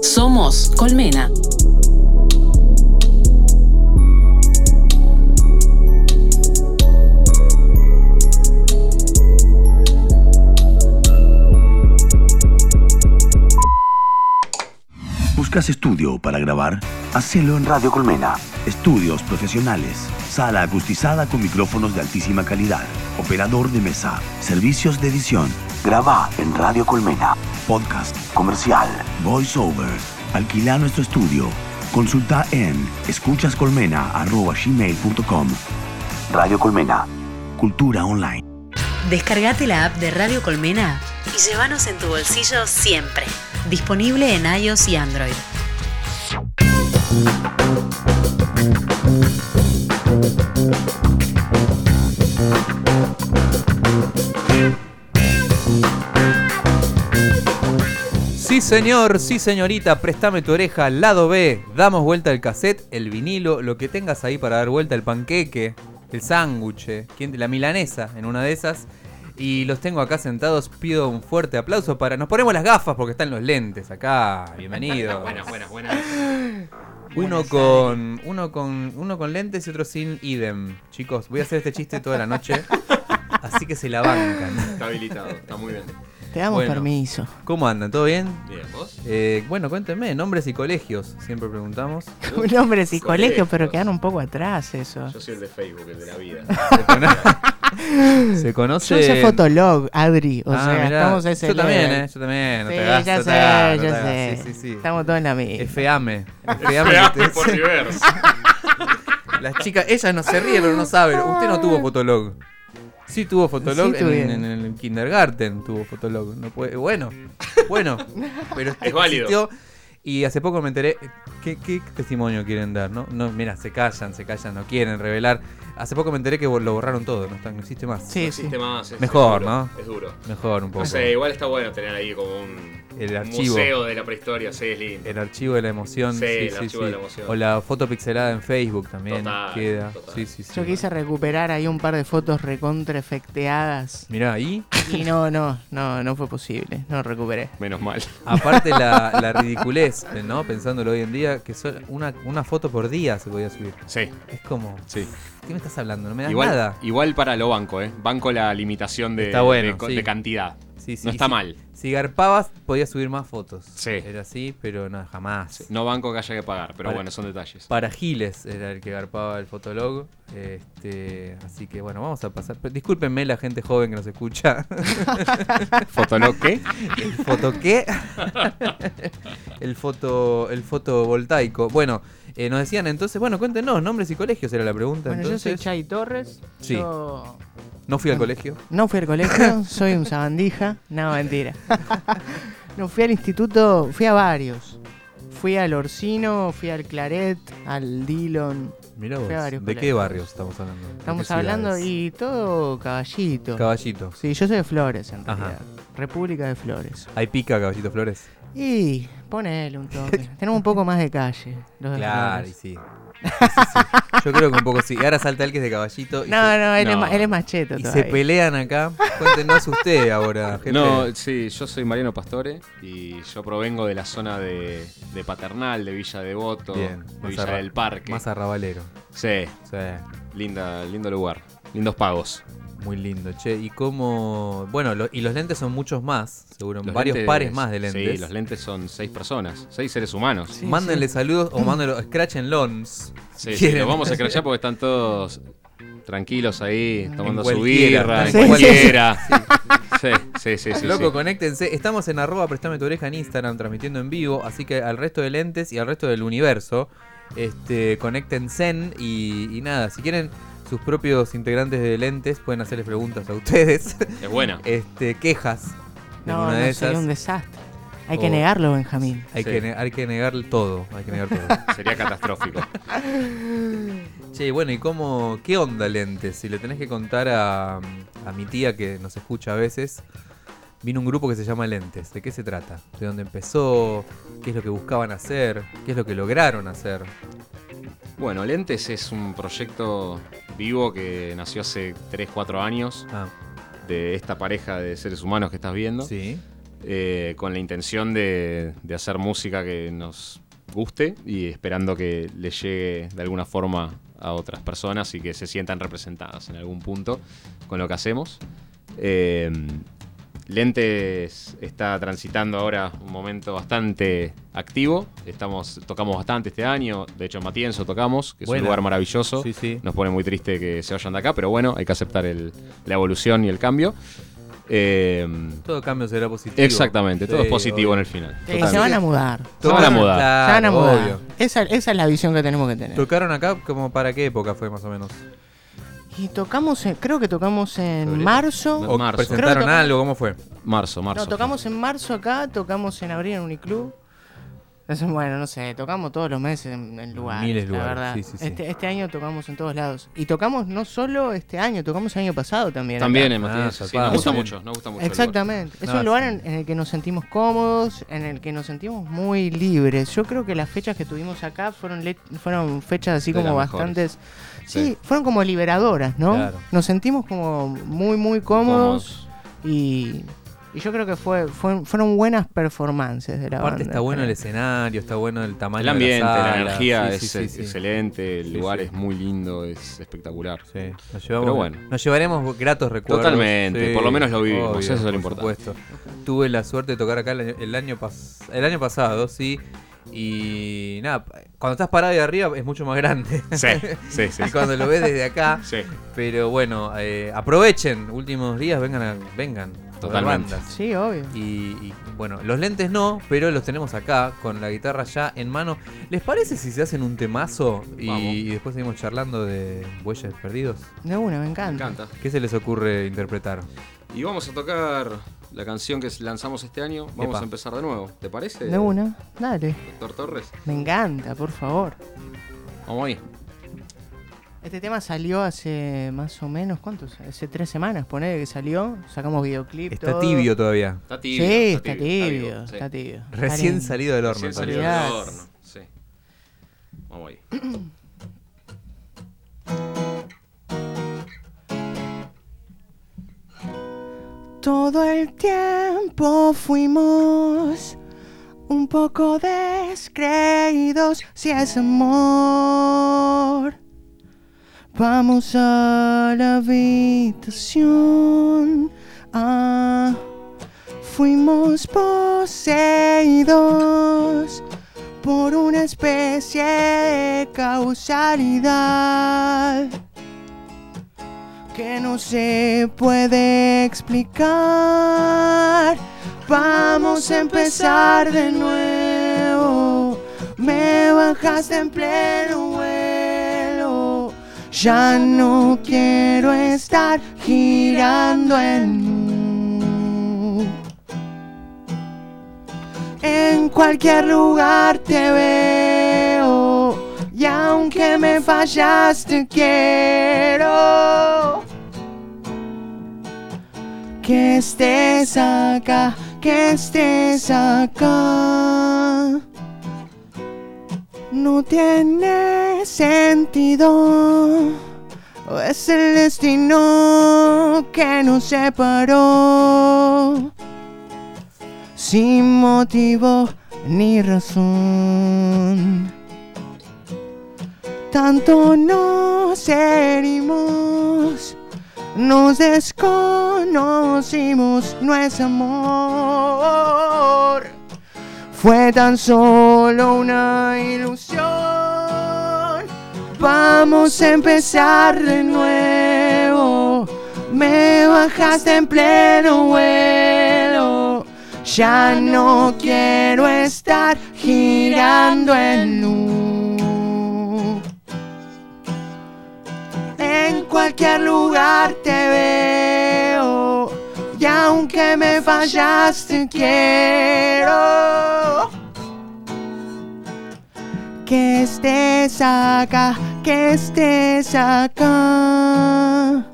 Somos Colmena. ¿Buscas estudio para grabar? Hacelo en Radio Colmena. Estudios profesionales. Sala acustizada con micrófonos de altísima calidad. Operador de mesa. Servicios de edición. Graba en Radio Colmena. Podcast, comercial, voiceover. Alquila nuestro estudio. Consulta en escuchascolmena.gmail.com Radio Colmena. Cultura online. Descargate la app de Radio Colmena y llévanos en tu bolsillo siempre. Disponible en iOS y Android. Sí, señor, sí, señorita, préstame tu oreja, lado B. Damos vuelta el cassette, el vinilo, lo que tengas ahí para dar vuelta, el panqueque, el sándwich, ¿quién- la milanesa en una de esas. Y los tengo acá sentados, pido un fuerte aplauso para... Nos ponemos las gafas porque están los lentes acá, bienvenido. Buenas, buenas, buenas. Uno con, uno con uno con lentes y otro sin idem. Chicos, voy a hacer este chiste toda la noche. Así que se la bancan. Está habilitado, está muy bien. Te damos Bueno. permiso. ¿Cómo andan? ¿Todo bien? Bien, ¿vos? Eh, bueno, cuéntenme, nombres y colegios, siempre preguntamos. Nombres y Colegios. colegios, pero quedan un poco atrás eso. Yo soy el de Facebook, el de la vida. Se conoce. Yo soy fotolog, Adri. O Ah, sea, mirá. estamos a ese Yo también, eh, yo también. No Sí, te hagas, ya no te sé, ya sé. Sí, sí, sí. Estamos todos en la misma. FAME. Feame FAME. por reverse. Las chicas, ellas no se rieron, no saben. Usted no tuvo fotolog. Sí tuvo fotolog Sí, en, tuvieron. en kindergarten, tuvo fotolog. No puede, bueno, bueno, pero Es válido. existió. Y hace poco me enteré, ¿qué, qué testimonio quieren dar? No, no, mira, se callan, se callan, no quieren revelar. Hace poco me enteré que lo borraron todo, no, está, no existe más. Sí, No sí. existe más. es- Mejor, es duro, ¿no? Es duro. Mejor un poco. No sé, igual está bueno tener ahí como un, El archivo. museo de la prehistoria, sí, es lindo. El archivo de la emoción. Sí, Sí, el sí, archivo sí. de la emoción. O la foto pixelada en Facebook también Total, queda. total. Sí, sí, sí. Yo quise recuperar ahí un par de fotos recontra efecteadas. Mirá, ahí, Y no, no, no, no fue posible. No recuperé. Menos mal. aparte la, la ridiculez, ¿no? Pensándolo hoy en día, que solo una, una foto por día se podía subir. Sí, Es como, sí. ¿qué me estás hablando? No me das Igual, nada. igual para lo banco, ¿eh? Banco la limitación de, Está bueno, de sí. de cantidad. Sí, sí, no está mal. Si garpabas, podías subir más fotos. Sí. Era así, pero no, jamás. No banco que haya que pagar, pero Para- bueno, son detalles. Para Giles era el que garpaba el fotolog. Este, así que bueno, vamos a pasar. Discúlpenme la gente joven que nos escucha. ¿Fotolog qué? ¿El foto qué? el foto el fotovoltaico. Bueno, eh, nos decían entonces, bueno, cuéntenos, nombres y colegios era la pregunta. Bueno, yo soy Chay Torres. Sí. Yo no fui al colegio. no fui al colegio, soy un sabandija. No, mentira. no, fui al instituto, fui a varios. Fui al Orsino, fui al Claret, al Dillon. Mirá vos, Fui a varios ¿De qué barrios estamos hablando? ¿De qué Estamos hablando y todo caballito. Caballito. Sí, yo soy de Flores en Ajá. realidad. República de Flores. Hay pica, Caballito Flores. Y ponele un toque. Tenemos un poco más de calle. Los Claro, y sí. Sí, sí, sí. Yo creo que un poco sí. Y ahora salta el que es de Caballito. Y No, se, no, él, Es más, él es más cheto y se pelean acá. Cuéntenos usted ahora, jefe. No, sí, yo soy Mariano Pastore y yo provengo de la zona de, de Paternal, de Villa Devoto, Bien, de más Villa arra- del Parque. Más arrabalero. Sí, Sí. linda, lindo lugar, lindos pagos. Muy lindo, che. ¿Y cómo...? Bueno, lo- y los lentes son muchos más, seguro. Los varios lentes- pares más de lentes. Sí, los lentes son seis personas, seis seres humanos. Sí, Mándenle saludos o mándenlo, scratchen lons. Sí, sí, los vamos a escrachar porque están todos tranquilos ahí, tomando su birra, en cualquiera. Sí, sí, sí, sí. Loco, sí. conéctense. Estamos en arroba prestame tu oreja en Instagram transmitiendo en vivo. Así que al resto de lentes y al resto del universo, este, conéctense y, y nada, si quieren sus propios integrantes de lentes, pueden hacerles preguntas a ustedes. Es buena. este, quejas. No, no, de sería un desastre. Hay que negarlo, Benjamín. Hay, Sí. que, ne- hay que negar todo. Hay que negar todo. Sería catastrófico. Che, bueno, ¿y cómo, qué onda lentes? Si le tenés que contar a, a mi tía que nos escucha a veces, vino un grupo que se llama Lentes. ¿De qué se trata? ¿De dónde empezó? ¿Qué es lo que buscaban hacer? ¿Qué es lo que lograron hacer? Bueno, Lentes es un proyecto vivo que nació hace 3, 4 años Ah, de esta pareja de seres humanos que estás viendo. sí. eh, con la intención de, de hacer música que nos guste y esperando que le llegue de alguna forma a otras personas y que se sientan representadas en algún punto con lo que hacemos. Eh, Lentes está transitando ahora un momento bastante activo. Estamos, tocamos bastante este año. De hecho, en Matienzo tocamos, que es un lugar maravilloso. Sí, sí. Nos pone muy triste que se vayan de acá, pero bueno, hay que aceptar el- la evolución y el cambio. Eh, Todo cambio será positivo. Exactamente, todo es positivo obvio. en el final. Totalmente. se van a mudar. Se van a mudar. Claro, se van a mudar. obvio. Esa, esa es la visión que tenemos que tener. ¿Tocaron acá como para qué época fue más o menos? Y tocamos, en- creo que tocamos en Febrero. marzo. ¿O marzo. Presentaron tocamos- algo? ¿Cómo fue? Marzo, marzo. No, tocamos en marzo acá, tocamos en abril en Uniclub. Eso, bueno, no sé, tocamos todos los meses en, en lugares, Miles la lugares, verdad. sí, sí, sí. Este, este año tocamos en todos lados. Y tocamos no solo este año, tocamos el año pasado también. También en Matienzo. Ah, sí, nos gusta un- mucho, nos gusta mucho. el lugar. Exactamente. Es No, un lugar sí. en, en el que nos sentimos cómodos, en el que nos sentimos muy libres. Yo creo que las fechas que tuvimos acá fueron, le- fueron fechas así De como mejores. Sí, Sí. fueron como liberadoras, ¿no? Claro. Nos sentimos como muy, muy cómodos. Y, y yo creo que fue, fue- fueron buenas performances de la Aparte banda. está bueno el escenario, está bueno el tamaño El ambiente, de la, energía Sí, es sí, sí, sí. excelente, el lugar sí. es muy lindo, es espectacular. Sí, nos llevamos, Pero bueno. nos llevaremos gratos recuerdos. Totalmente, por lo menos lo vivimos, eso es lo por importante. supuesto. Tuve la suerte de tocar acá el año, el año, pas- el año pasado, sí. Y nada, cuando estás parado ahí arriba es mucho más grande. Sí, sí, sí. y cuando lo ves desde acá. Sí, Pero bueno, eh, aprovechen, últimos días, vengan, a- vengan. Totalmente. Sí, obvio. Y, y, bueno, los lentes no, pero los tenemos acá con la guitarra ya en mano. ¿Les parece si se hacen un temazo y, después seguimos charlando de Bueyes Perdidos? De una, me encanta. ¿Qué se les ocurre interpretar? Y vamos a tocar la canción que lanzamos este año. Vamos Epa. a empezar de nuevo. ¿Te parece? De una, dale. Doctor Torres. Me encanta, por favor. Vamos ahí. Este tema salió hace más o menos, ¿cuántos? Hace tres semanas, ponele que salió. Sacamos videoclip. Está todo. tibio todavía. Está tibio. Sí, está tibio, está tibio. Recién salido del horno. Recién salió del horno. Sí. Vamos ahí. Todo el tiempo fuimos un poco descreídos si es amor. Vamos a la habitación. Ah, fuimos poseídos por una especie de causalidad que no se puede explicar. Vamos a empezar de nuevo. Me bajaste en pleno vuelo. Ya no quiero estar girando en. En cualquier lugar te veo. Y aunque me fallaste, quiero que estés acá, que estés acá. No tiene sentido. Es el destino que nos separó. Sin motivo ni razón. Tanto nos herimos. Nos desconocimos, no es amor. Fue tan solo una ilusión. Vamos a empezar de nuevo. Me bajaste en pleno vuelo. Ya no quiero estar girando en loop. En cualquier lugar te veo. Y aunque me fallaste, quiero que estés acá, que estés acá.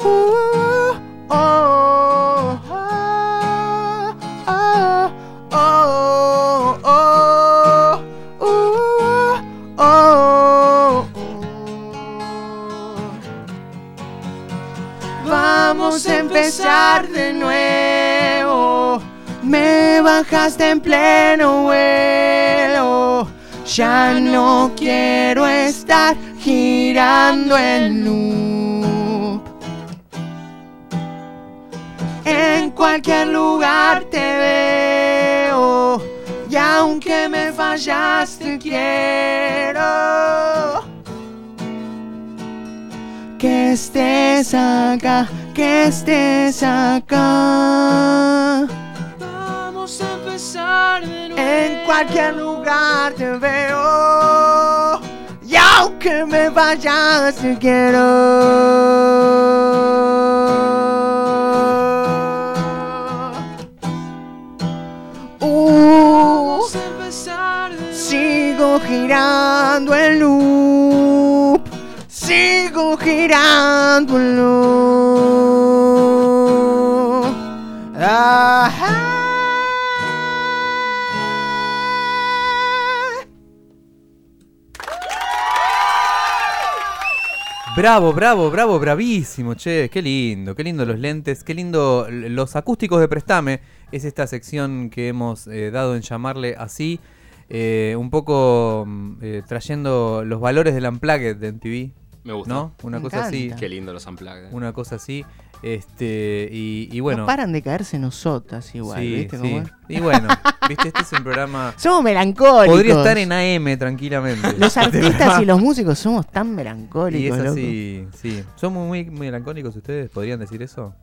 Uh, oh, oh, empezar de nuevo. Me bajaste en pleno vuelo. Ya no quiero estar girando en loop. En cualquier lugar te veo. Y aunque me fallaste, quiero que estés acá, que estés acá. Vamos a empezar de nuevo. En cualquier lugar te veo. Y aunque me vayas, te quiero. Uh, sigo girando el loop. Ajá. Bravo, bravo, bravo, bravísimo, che, qué lindo, qué lindo los lentes, qué lindo los acústicos de Prestame, es esta sección que hemos eh, dado en llamarle así, eh, un poco mm, eh, trayendo los valores del Unplugged de MTV. Me gusta. ¿No? Una Me cosa así. Qué lindo los unplugged. Una cosa así. Este, y, y bueno. No paran de caerse nosotras igual, sí, ¿viste sí. cómo es? Y bueno, viste, este es un programa. Somos melancólicos. Podría estar en AM tranquilamente. Los artistas y los músicos somos tan Y melancólicos, loco. así, sí. ¿Son muy, muy melancólicos ustedes? ¿Podrían decir eso?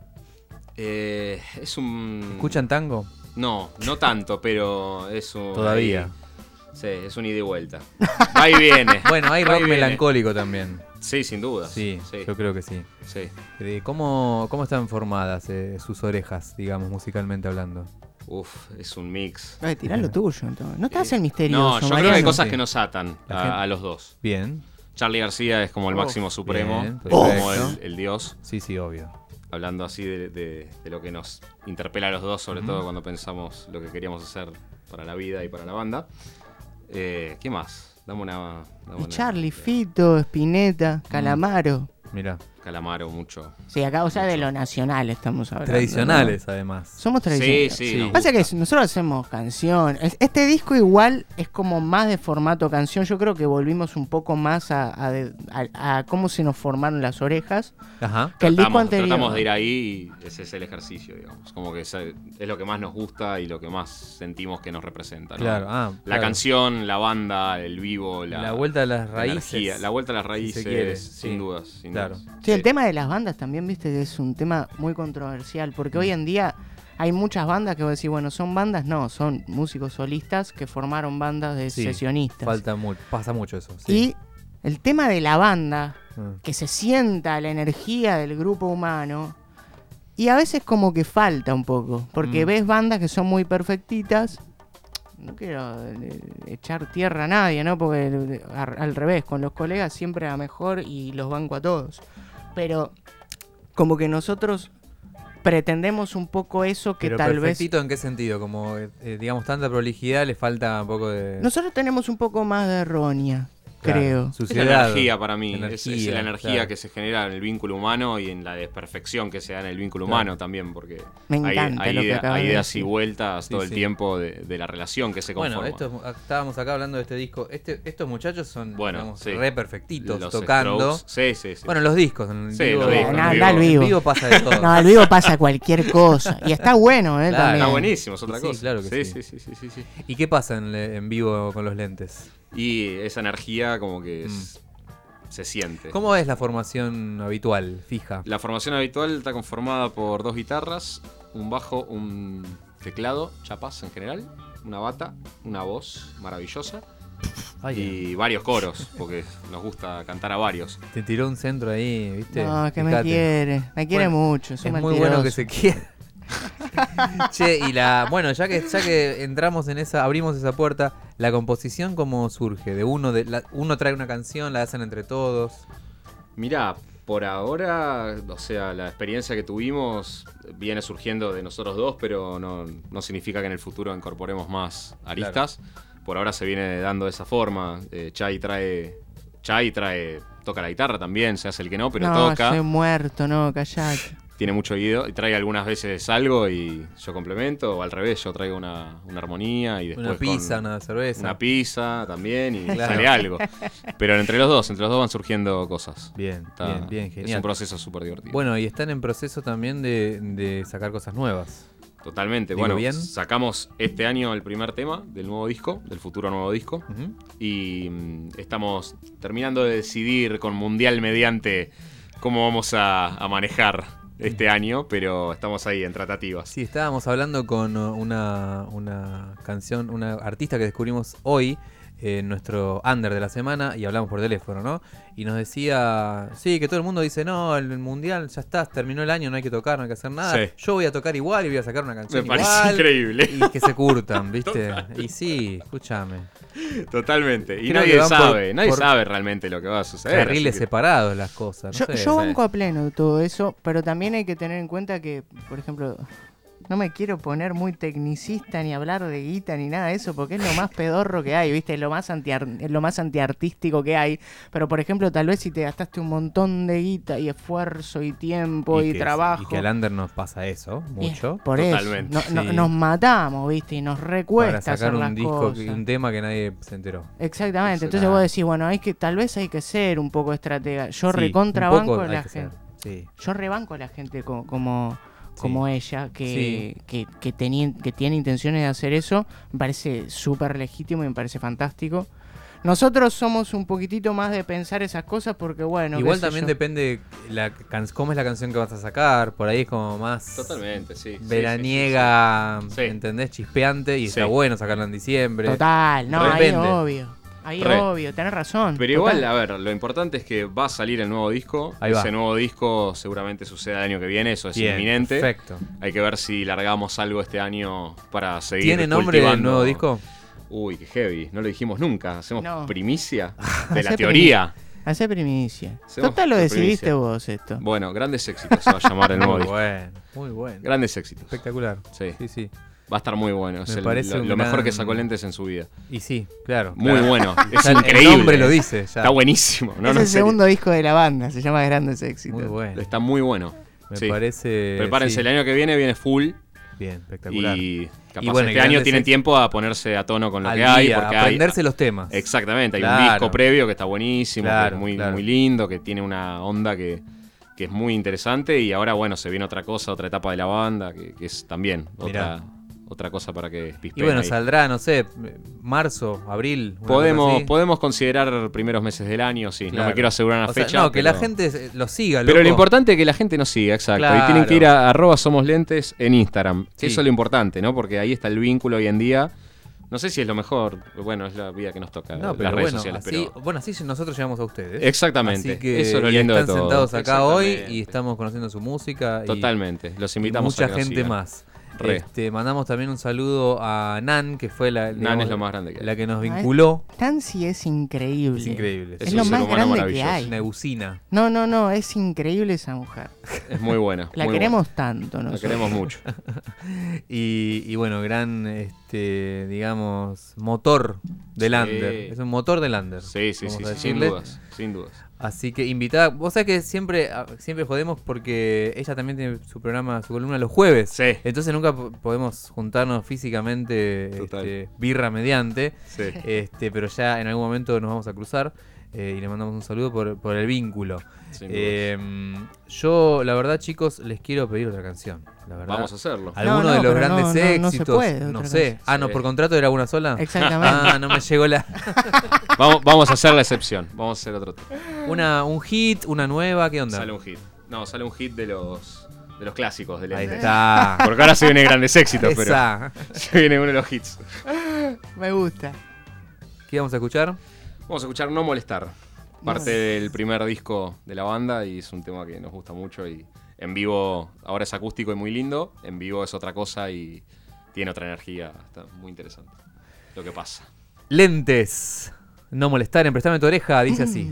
Eh, es un. ¿Escuchan tango? No, no tanto, pero es un. Todavía. ahí- sí, es un ida y vuelta. Y viene. Bueno, hay Va y rock viene. melancólico también. Sí, sin duda. Sí, sí. yo creo que sí. Sí. Eh, ¿Cómo, cómo están formadas eh, sus orejas, digamos, musicalmente hablando? Uf, es un mix. Ay, tirá lo tuyo. entonces. No te haces el misterioso, No, yo creo que hay cosas Sí. que nos atan a, los dos. Bien. Charlie García es como el Oh, máximo supremo, bien, como el, el dios. Sí, sí, obvio. Hablando así de, de- de lo que nos interpela a los dos, sobre todo cuando pensamos lo que queríamos hacer para la vida y para la banda. Eh, ¿Qué más? Dame una. dame Y una- Charlie, Fito, Spinetta, Calamaro. Mira. Calamaro, mucho. Sí, acá, o sea, de lo nacional estamos hablando. Tradicionales, ¿no? además. Somos tradicionales. Sí, sí, nos Pasa que gusta. nosotros hacemos canción. Es- Este disco igual es como más de formato canción. Yo creo que volvimos un poco más a, a de- a- a cómo se nos formaron las orejas. Ajá. Que el disco anterior. tratamos de ir ahí y ese es el ejercicio, digamos. Como que es, es lo que más nos gusta y lo que más sentimos que nos representa. ¿no? Claro, ah, La claro. canción, la banda, el vivo, la, La vuelta a las la raíces. energía. La vuelta a las raíces, quiere, sin sí. dudas. Sin Claro. dudas. Sí, el tema de las bandas también, viste, es un tema muy controversial. Porque hoy en día hay muchas bandas que vos decís, bueno, ¿son bandas? No, son músicos solistas que formaron bandas de Sí, sesionistas. Falta mu- pasa mucho eso. sí. Y el tema de la banda, Ah. que se sienta la energía del grupo humano. Y a veces como que falta un poco, porque Mm. ves bandas que son muy perfectitas. No quiero eh, echar tierra a nadie, ¿no? Porque eh, al revés, con los colegas siempre a mejor y los banco a todos. Pero como que nosotros pretendemos un poco eso que Pero tal vez... perfectito en qué sentido? Como, eh, eh, digamos, tanta prolijidad le falta un poco de... Nosotros tenemos un poco más de errónea, Claro, creo. Es la energía para mí, es- la energía claro. que se genera en el vínculo humano y en la desperfección que se da en el vínculo Claro. humano también, porque Me hay, encanta hay lo que ida- acabas hay de idas decir. y vueltas Sí, todo el tiempo de, de la relación que se conforma. Bueno, estos, estábamos acá hablando de este disco. Este, estos muchachos son Bueno, digamos, sí. re perfectitos Los tocando. Strokes, sí, sí, sí. Bueno, los discos. En vivo, los discos, en No, en no, al vivo. En vivo pasa de todo. No, al vivo pasa cualquier cosa. Y está bueno, ¿eh? Claro. También. Está buenísimo, es otra Sí, cosa. claro que sí. sí, sí, sí, sí, sí. ¿Y qué pasa en, en vivo con los lentes? Y esa energía como que es- se siente. Mm. ¿Cómo es la formación habitual, fija? La formación habitual está conformada por dos guitarras, un bajo, un teclado, chapas en general, una bata, una voz maravillosa Ay, y varios coros, porque nos gusta cantar a varios. Te tiró un centro ahí, ¿viste? No, que me quiere. Me quiere Bueno, mucho. Es, Es muy bueno que se quiera. che, y la. Bueno, ya que, ya que entramos en esa. abrimos esa puerta, ¿la composición cómo surge? De uno de la- uno trae una canción, la hacen entre todos. Mirá, por ahora, o sea, la experiencia que tuvimos viene surgiendo de nosotros dos, pero no, no significa que en el futuro incorporemos más aristas. Por ahora se viene dando de esa forma. Eh, Chai trae. Chai trae. toca la guitarra también, se hace el que no, pero no, toca. soy muerto, no, callate. Tiene mucho oído y trae algunas veces algo y yo complemento, o al revés, yo traigo una, una armonía y después. Una pizza, con una cerveza. Una pizza también y Claro. sale algo. Pero entre los dos, entre los dos van surgiendo cosas. Bien, Está- bien, bien, Es genial. un proceso súper divertido. Bueno, y están en proceso también de, de sacar cosas nuevas. Totalmente. ¿Digo Bueno, bien? sacamos este año el primer tema del nuevo disco, del futuro nuevo disco. Y mm, estamos terminando de decidir con Mundial mediante cómo vamos a, a manejar este año, pero estamos ahí en tratativas. Sí, estábamos hablando con uh, una, una canción, una artista que descubrimos hoy en nuestro under de la semana y hablamos por teléfono, ¿no? Y nos decía, sí, que todo el mundo dice, no, el mundial ya está, terminó el año, no hay que tocar, no hay que hacer nada. Sí. Yo voy a tocar igual y voy a sacar una canción Me parece igual. increíble. Y que se curtan, ¿viste? Total. Y sí, escúchame. Totalmente. Y Creo nadie por- sabe, nadie por sabe realmente lo que va a suceder. Carriles que- separados las cosas, Yo, sé. yo banco a pleno todo eso, pero también hay que tener en cuenta que, por ejemplo, no me quiero poner muy tecnicista ni hablar de guita ni nada de eso, porque es lo más pedorro que hay, ¿viste? Es lo más, antiar- es lo más antiartístico que hay. Pero, por ejemplo, tal vez si te gastaste un montón de guita y esfuerzo y tiempo y, que- trabajo. Y que al under nos pasa eso, mucho. Por Totalmente. eso. no- no- Sí. nos matamos, ¿viste? Y nos recuesta Para sacar hacer las un disco, cosas. un tema que nadie se enteró. Exactamente. Entonces Claro. vos decís, bueno, hay que, tal vez hay que ser un poco estratega. Yo Sí, recontra un poco banco a hay la que ser, gente. Sí. Yo rebanco a la gente co- como, Sí. como ella, que, Sí. que, que, tenía- que tiene intenciones de hacer eso. Me parece súper legítimo y me parece fantástico. Nosotros somos un poquitito más de pensar esas cosas porque, bueno. Igual también yo. depende la can- cómo es la canción que vas a sacar. Por ahí es como más Totalmente, sí. sí, sí, veraniega, sí, sí. Sí. ¿entendés? Chispeante y Sí. está bueno sacarla en diciembre. Total, no, ahí obvio. Ahí Re. obvio, tenés razón. Pero igual, total. a ver, lo importante es que va a salir el nuevo disco. Ahí va. Ese nuevo disco seguramente suceda el año que viene, eso es Bien, inminente. Perfecto. Hay que ver si largamos algo este año para seguir. ¿Tiene nombre el nuevo disco? Uy, qué heavy. No lo dijimos nunca. Hacemos No. primicia de la teoría. Hacé primicia. Hacemos Total lo decidiste primicia. vos esto. Bueno, grandes éxitos se va a llamar el nuevo Muy disco. bueno, muy bueno. Grandes éxitos. Espectacular. Sí. Sí, sí. Va a estar muy bueno. Es Me el- parece lo, un lo mejor que sacó Lentes en su vida. Y sí, claro. Muy claro. bueno. Es Ya increíble. El nombre lo dice. Ya. Está buenísimo. No, es no, el en serio. segundo disco de la banda, se llama Grandes Éxitos. Muy bueno. Está muy bueno. Me Sí. parece. Prepárense, sí. el año que viene viene full. Bien, espectacular. Y capaz Y bueno, este año grandes tienen tiempo a ponerse a tono con lo Al que hay. día, Porque aprenderse hay, los temas. Exactamente, hay un Claro. disco previo que está buenísimo, que Claro, es muy, claro. muy lindo, que tiene una onda que, que es muy interesante. Y ahora, bueno, se viene otra cosa, otra etapa de la banda, que, que es también Mirá. otra, otra cosa para que Y bueno, ahí. saldrá, no sé, marzo, abril. Podemos, podemos considerar primeros meses del año, sí. No me quiero asegurar una O sea, fecha. no, que la gente lo siga, Pero lo loco. importante es que la gente nos siga, exacto. Y tienen que ir a arroba somos lentes en Instagram. Sí. Eso es lo importante, ¿no? Porque ahí está el vínculo hoy en día. No sé si es lo mejor, bueno, es la vida que nos toca, No, pero las redes bueno, sociales, así, pero bueno, así nosotros llegamos a ustedes. Exactamente. Así que Eso es lo y lindo de están todo. sentados acá hoy y estamos conociendo su música. y- totalmente. Los y invitamos mucha a que nos gente sigan. más. Re. Este, mandamos también un saludo a Nan, que fue la, Nan digamos, es lo más grande que hay. la que nos vinculó. Tansi es increíble. Es increíble. Es, Es lo más grande que maravilloso. hay. Una usina. No, no, no, es increíble esa mujer. Es muy buena. La muy queremos tanto, buena. La nosotros. queremos mucho. Y, y bueno, gran, este, digamos, motor del Sí. under. Es un motor del under. Sí, sí, sí, sin dudas. Sin dudas. Así que invitada. Vos sabés que siempre, ah, siempre jodemos porque ella también tiene su programa, su columna los jueves. Sí. Entonces nunca po- podemos juntarnos físicamente, este, birra mediante. Sí. Este, pero ya en algún momento nos vamos a cruzar eh, y le mandamos un saludo por, por el vínculo. Eh, yo, la verdad, chicos, les quiero pedir otra canción. La verdad. Vamos a hacerlo. Alguno No, no, de los grandes no, no se éxitos. puede no sé. canción. Ah, no, por contrato era una sola. Exactamente. Ah, no me llegó la. Vamos, vamos a hacer la excepción. Vamos a hacer otro tema. Una, un hit, una nueva, ¿qué onda? Sale un hit. No, sale un hit de los de los clásicos de Ahí está. Porque ahora se viene grandes éxitos, pero se viene uno de los hits. Me gusta. ¿Qué vamos a escuchar? Vamos a escuchar No Molestar. Parte del primer disco de la banda y es un tema que nos gusta mucho y en vivo ahora es acústico y muy lindo, en vivo es otra cosa y tiene otra energía, está muy interesante lo que pasa. Lentes. No molestar en Prestame tu oreja, dice así.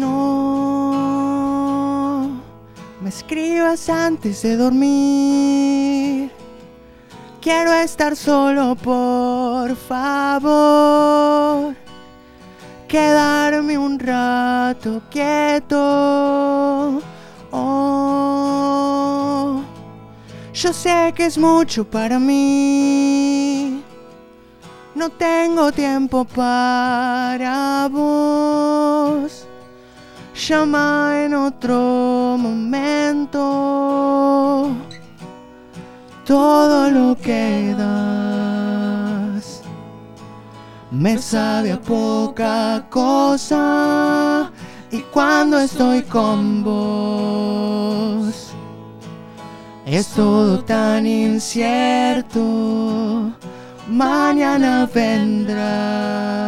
No me escribas antes de dormir. Quiero estar solo, por favor. Quedarme un rato quieto. Oh, yo sé que es mucho para mí. No tengo tiempo para vos. Llama en otro momento. Todo lo que das me sabe a poca cosa. Y cuando estoy con vos, es todo tan incierto. Mañana vendrás.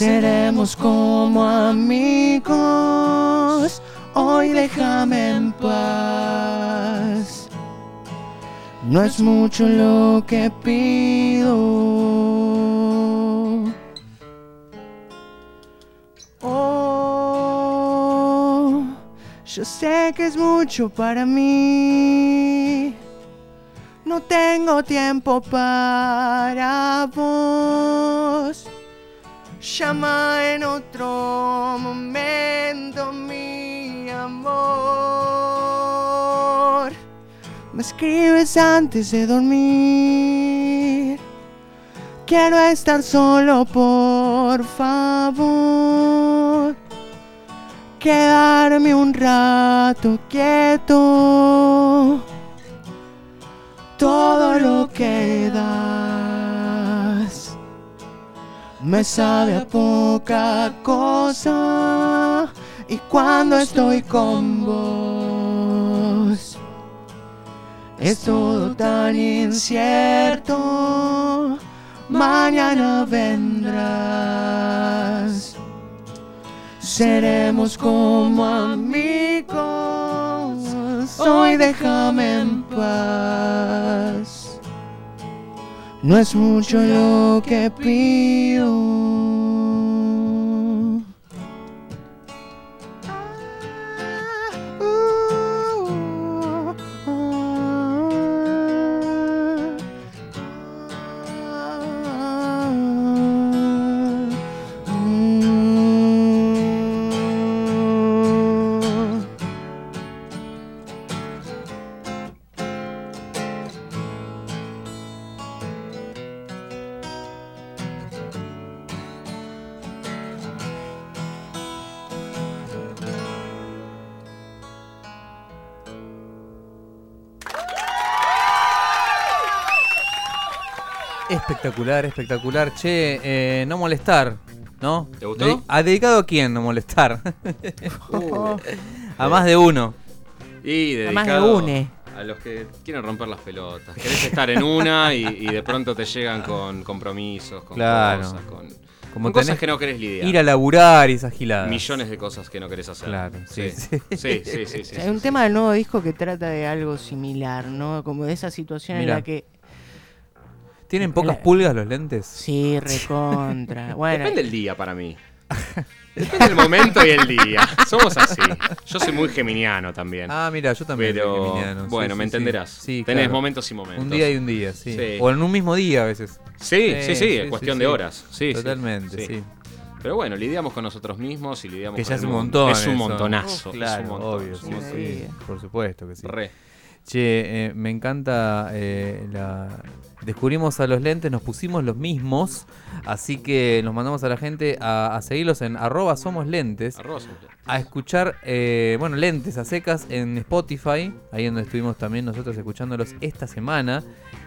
Seremos como amigos. Hoy déjame en paz. No es mucho lo que pido. Oh, yo sé que es mucho para mí. No tengo tiempo para vos. Llama en otro momento, mi amor. Me escribes antes de dormir. Quiero estar solo, por favor. Quedarme un rato quieto. Todo lo que das me sabe a poca cosa. Y cuando estoy con vos, es todo tan incierto. Mañana vendrás. Seremos como amigos. Hoy déjame en paz. No es mucho lo que pido. Espectacular, espectacular. Che, eh, no molestar, ¿no? ¿Te gustó? Dedi- ¿Ha dedicado a quién no molestar? Uh. a más de uno. Y Además de dedicado une. a los que quieren romper las pelotas. Querés estar en una y, y de pronto te llegan con compromisos, con Claro. cosas, con, Como con cosas que no querés lidiar. Ir a laburar y esas giladas. Millones de cosas que no querés hacer. Claro, sí, sí. sí. Sí, sí, sí, sí, Hay un sí. tema del nuevo disco que trata de algo similar, ¿no? Como de esa situación Mirá. en la que. ¿Tienen pocas La- pulgas los lentes? Sí, recontra. Bueno, Depende del día para mí. Depende del momento y el día. Somos así. Yo soy muy geminiano también. Ah, mira, yo también soy Pero geminiano. Sí, bueno, sí, me sí. entenderás. Sí, Tenés claro. momentos y momentos. Un día y un día, sí. Sí. O en un mismo día a veces. Sí, sí, sí, es cuestión de sí. horas. Sí, sí, Totalmente, sí. Pero bueno, lidiamos con nosotros mismos y lidiamos Que con ya es el un mundo. montón. Es un eso. montonazo. Claro, es un montón, obvio, es un sí, montón. sí, por supuesto que sí. Re. Che, eh, me encanta eh, la... Descubrimos a los lentes, nos pusimos los mismos, así que nos mandamos a la gente a, a seguirlos en arroba somos lentes, a escuchar, eh, bueno, lentes a secas en Spotify, ahí donde estuvimos también nosotros escuchándolos esta semana.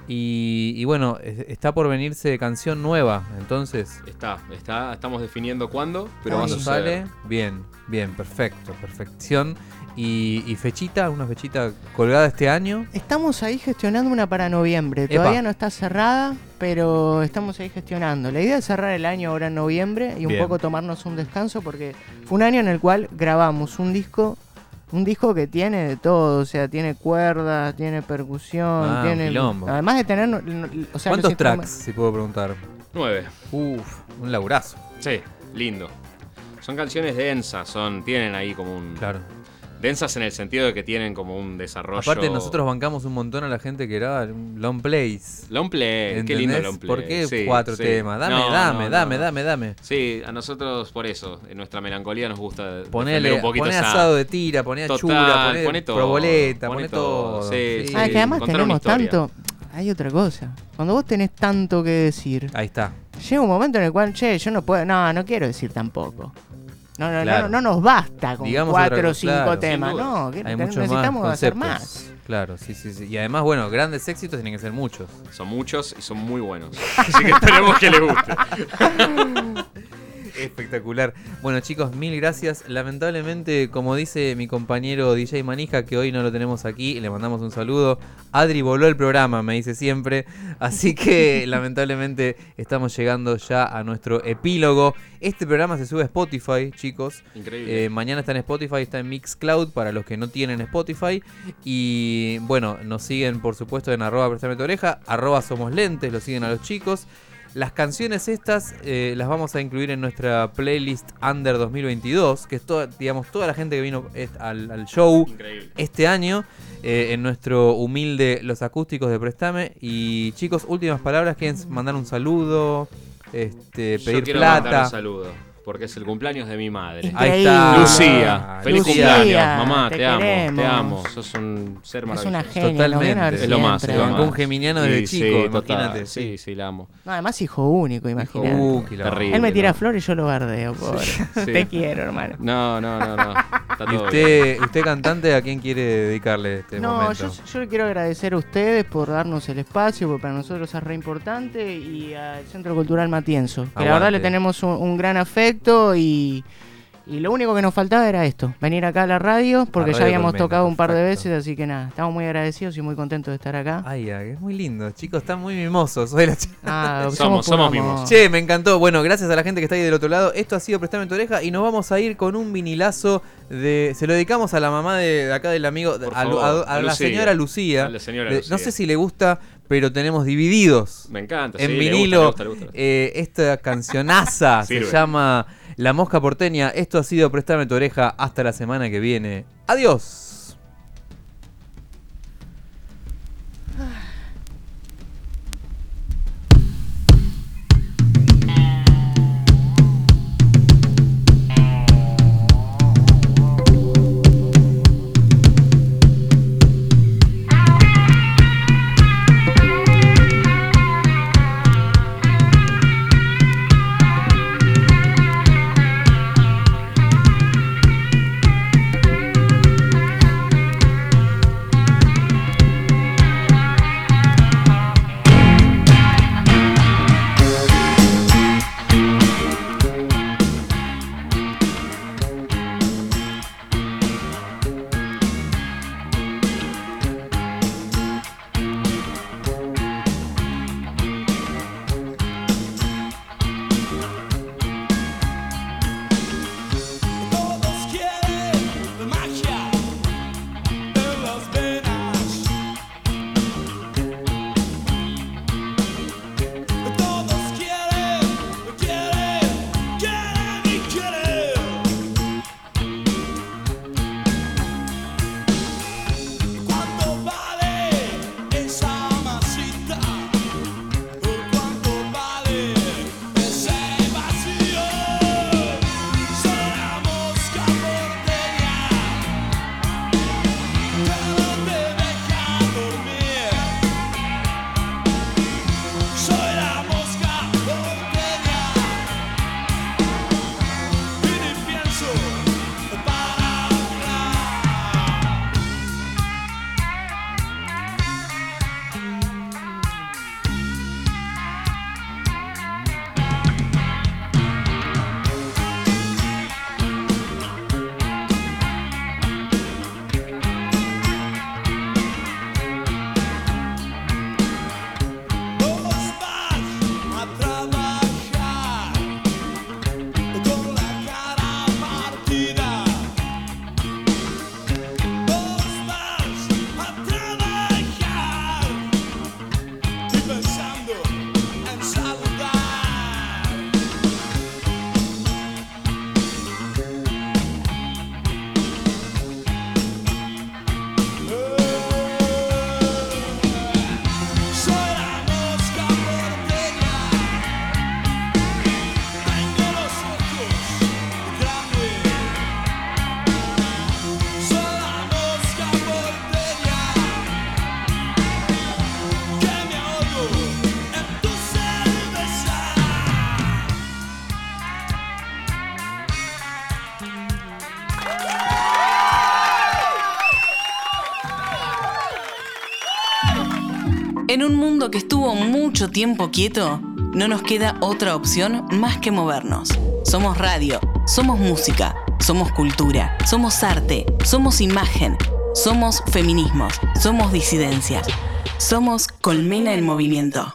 Y, y bueno, es- está por venirse canción nueva, entonces, Está, está, estamos definiendo cuándo, pero cuando suceder. sale, bien, bien, perfecto, perfección. Y, y fechita, una fechita colgada este año. estamos ahí gestionando una para noviembre. Epa. Todavía no está cerrada, pero estamos ahí gestionando. La idea es cerrar el año ahora en noviembre y un Bien. poco tomarnos un descanso porque fue un año en el cual grabamos un disco. Un disco que tiene de todo, o sea, tiene cuerdas, tiene percusión, Ah, un tiene. quilombo. Además de tener. o sea, ¿Cuántos tracks, si puedo preguntar? Nueve. Uf, un laburazo. Sí, lindo. Son canciones densas, son, tienen ahí como un. Claro. Densas en el sentido de que tienen como un desarrollo. Aparte, nosotros bancamos un montón a la gente que graba long plays. Long play, qué lindo ¿Entendés? long play. ¿Por qué Sí, cuatro sí. temas? Dame, No, dame, no, dame, no. dame, dame. Sí, a nosotros por eso, en nuestra melancolía nos gusta Ponele, un poquito poné esa- asado de tira, poné Total, achura, poné, poné todo, proboleta, poné poné todo, todo. sí, sí. Ah, que además contar tenemos tanto. Hay otra cosa. Cuando vos tenés tanto que decir, Ahí está. llega un momento en el cual, che, yo no puedo. No, no quiero decir tampoco. No, no, Claro. no, no nos basta con Digamos cuatro o cinco claro. temas. No, que Hay necesitamos más hacer más. Claro, sí, sí, sí. Y además, bueno, grandes éxitos tienen que ser muchos. Son muchos y son muy buenos. Así que esperemos que les guste. Espectacular. Bueno, chicos, mil gracias. Lamentablemente, como dice mi compañero DJ Manija, que hoy no lo tenemos aquí, le mandamos un saludo. Adri voló el programa, me dice siempre. Así que, lamentablemente, estamos llegando ya a nuestro epílogo. Este programa se sube a Spotify, chicos. Increíble. Eh, mañana está en Spotify, está en Mixcloud para los que no tienen Spotify. Y bueno, nos siguen por supuesto en arroba prestame tu oreja, arroba somos lentes, lo siguen a los chicos. Las canciones estas eh, las vamos a incluir en nuestra playlist Under 2022, que es toda, digamos, toda la gente que vino est- al, al show Increíble. este año eh, en nuestro humilde Los Acústicos de Prestame. Y chicos, últimas palabras, quieren mandar un saludo, este, Yo pedir quiero mandar plata. un saludo. Porque es el cumpleaños de mi madre. Ahí está. Lucía, feliz Lucía, cumpleaños, mamá, te, te amo, te amo. Sos un ser Es maravilloso. una genia, Totalmente. Es lo más, es lo Bancó un geminiano desde Sí, chico, sí, total. imagínate. Sí, sí, la amo. No, además hijo único, imagínate. Uh, qué la- Terrible. Él me tira ¿no? flores y yo lo bardeo, pobre. Sí. Te quiero, hermano. No, no, no, no. Está ¿Y todo bien. usted, usted cantante, a quién quiere dedicarle este No, momento? yo, yo le quiero agradecer a ustedes por darnos el espacio, porque para nosotros es re importante, y al Centro Cultural Matienzo, que la verdad le tenemos un, un gran afecto y, y lo único que nos faltaba era esto, venir acá a la radio, porque Radio ya habíamos Colmena, tocado un par de veces, así que nada, estamos muy agradecidos y muy contentos de estar acá. Ay, ay, es muy lindo, chicos, están muy mimosos. Soy la ch- Ah, Somos- somos mimos. Che, me encantó. Bueno, gracias a la gente que está ahí del otro lado. Esto ha sido Prestame tu oreja y nos vamos a ir con un vinilazo de. Se lo dedicamos a la mamá de, de acá del amigo, Por a, Lu- favor, a- a a la señora Lucía. A la señora De- Lucía. No sé si le gusta, pero tenemos divididos. Me encanta. en sí, le gusta, vinilo le gusta, le gusta. eh, esta cancionaza se llama La Mosca Porteña. Esto ha sido Prestame tu oreja. Hasta la semana que viene. Adiós. Mucho tiempo quieto, no nos queda otra opción más que movernos. Somos radio, somos música, somos cultura, somos arte, somos imagen, somos feminismos, somos disidencia. Somos Colmena en Movimiento.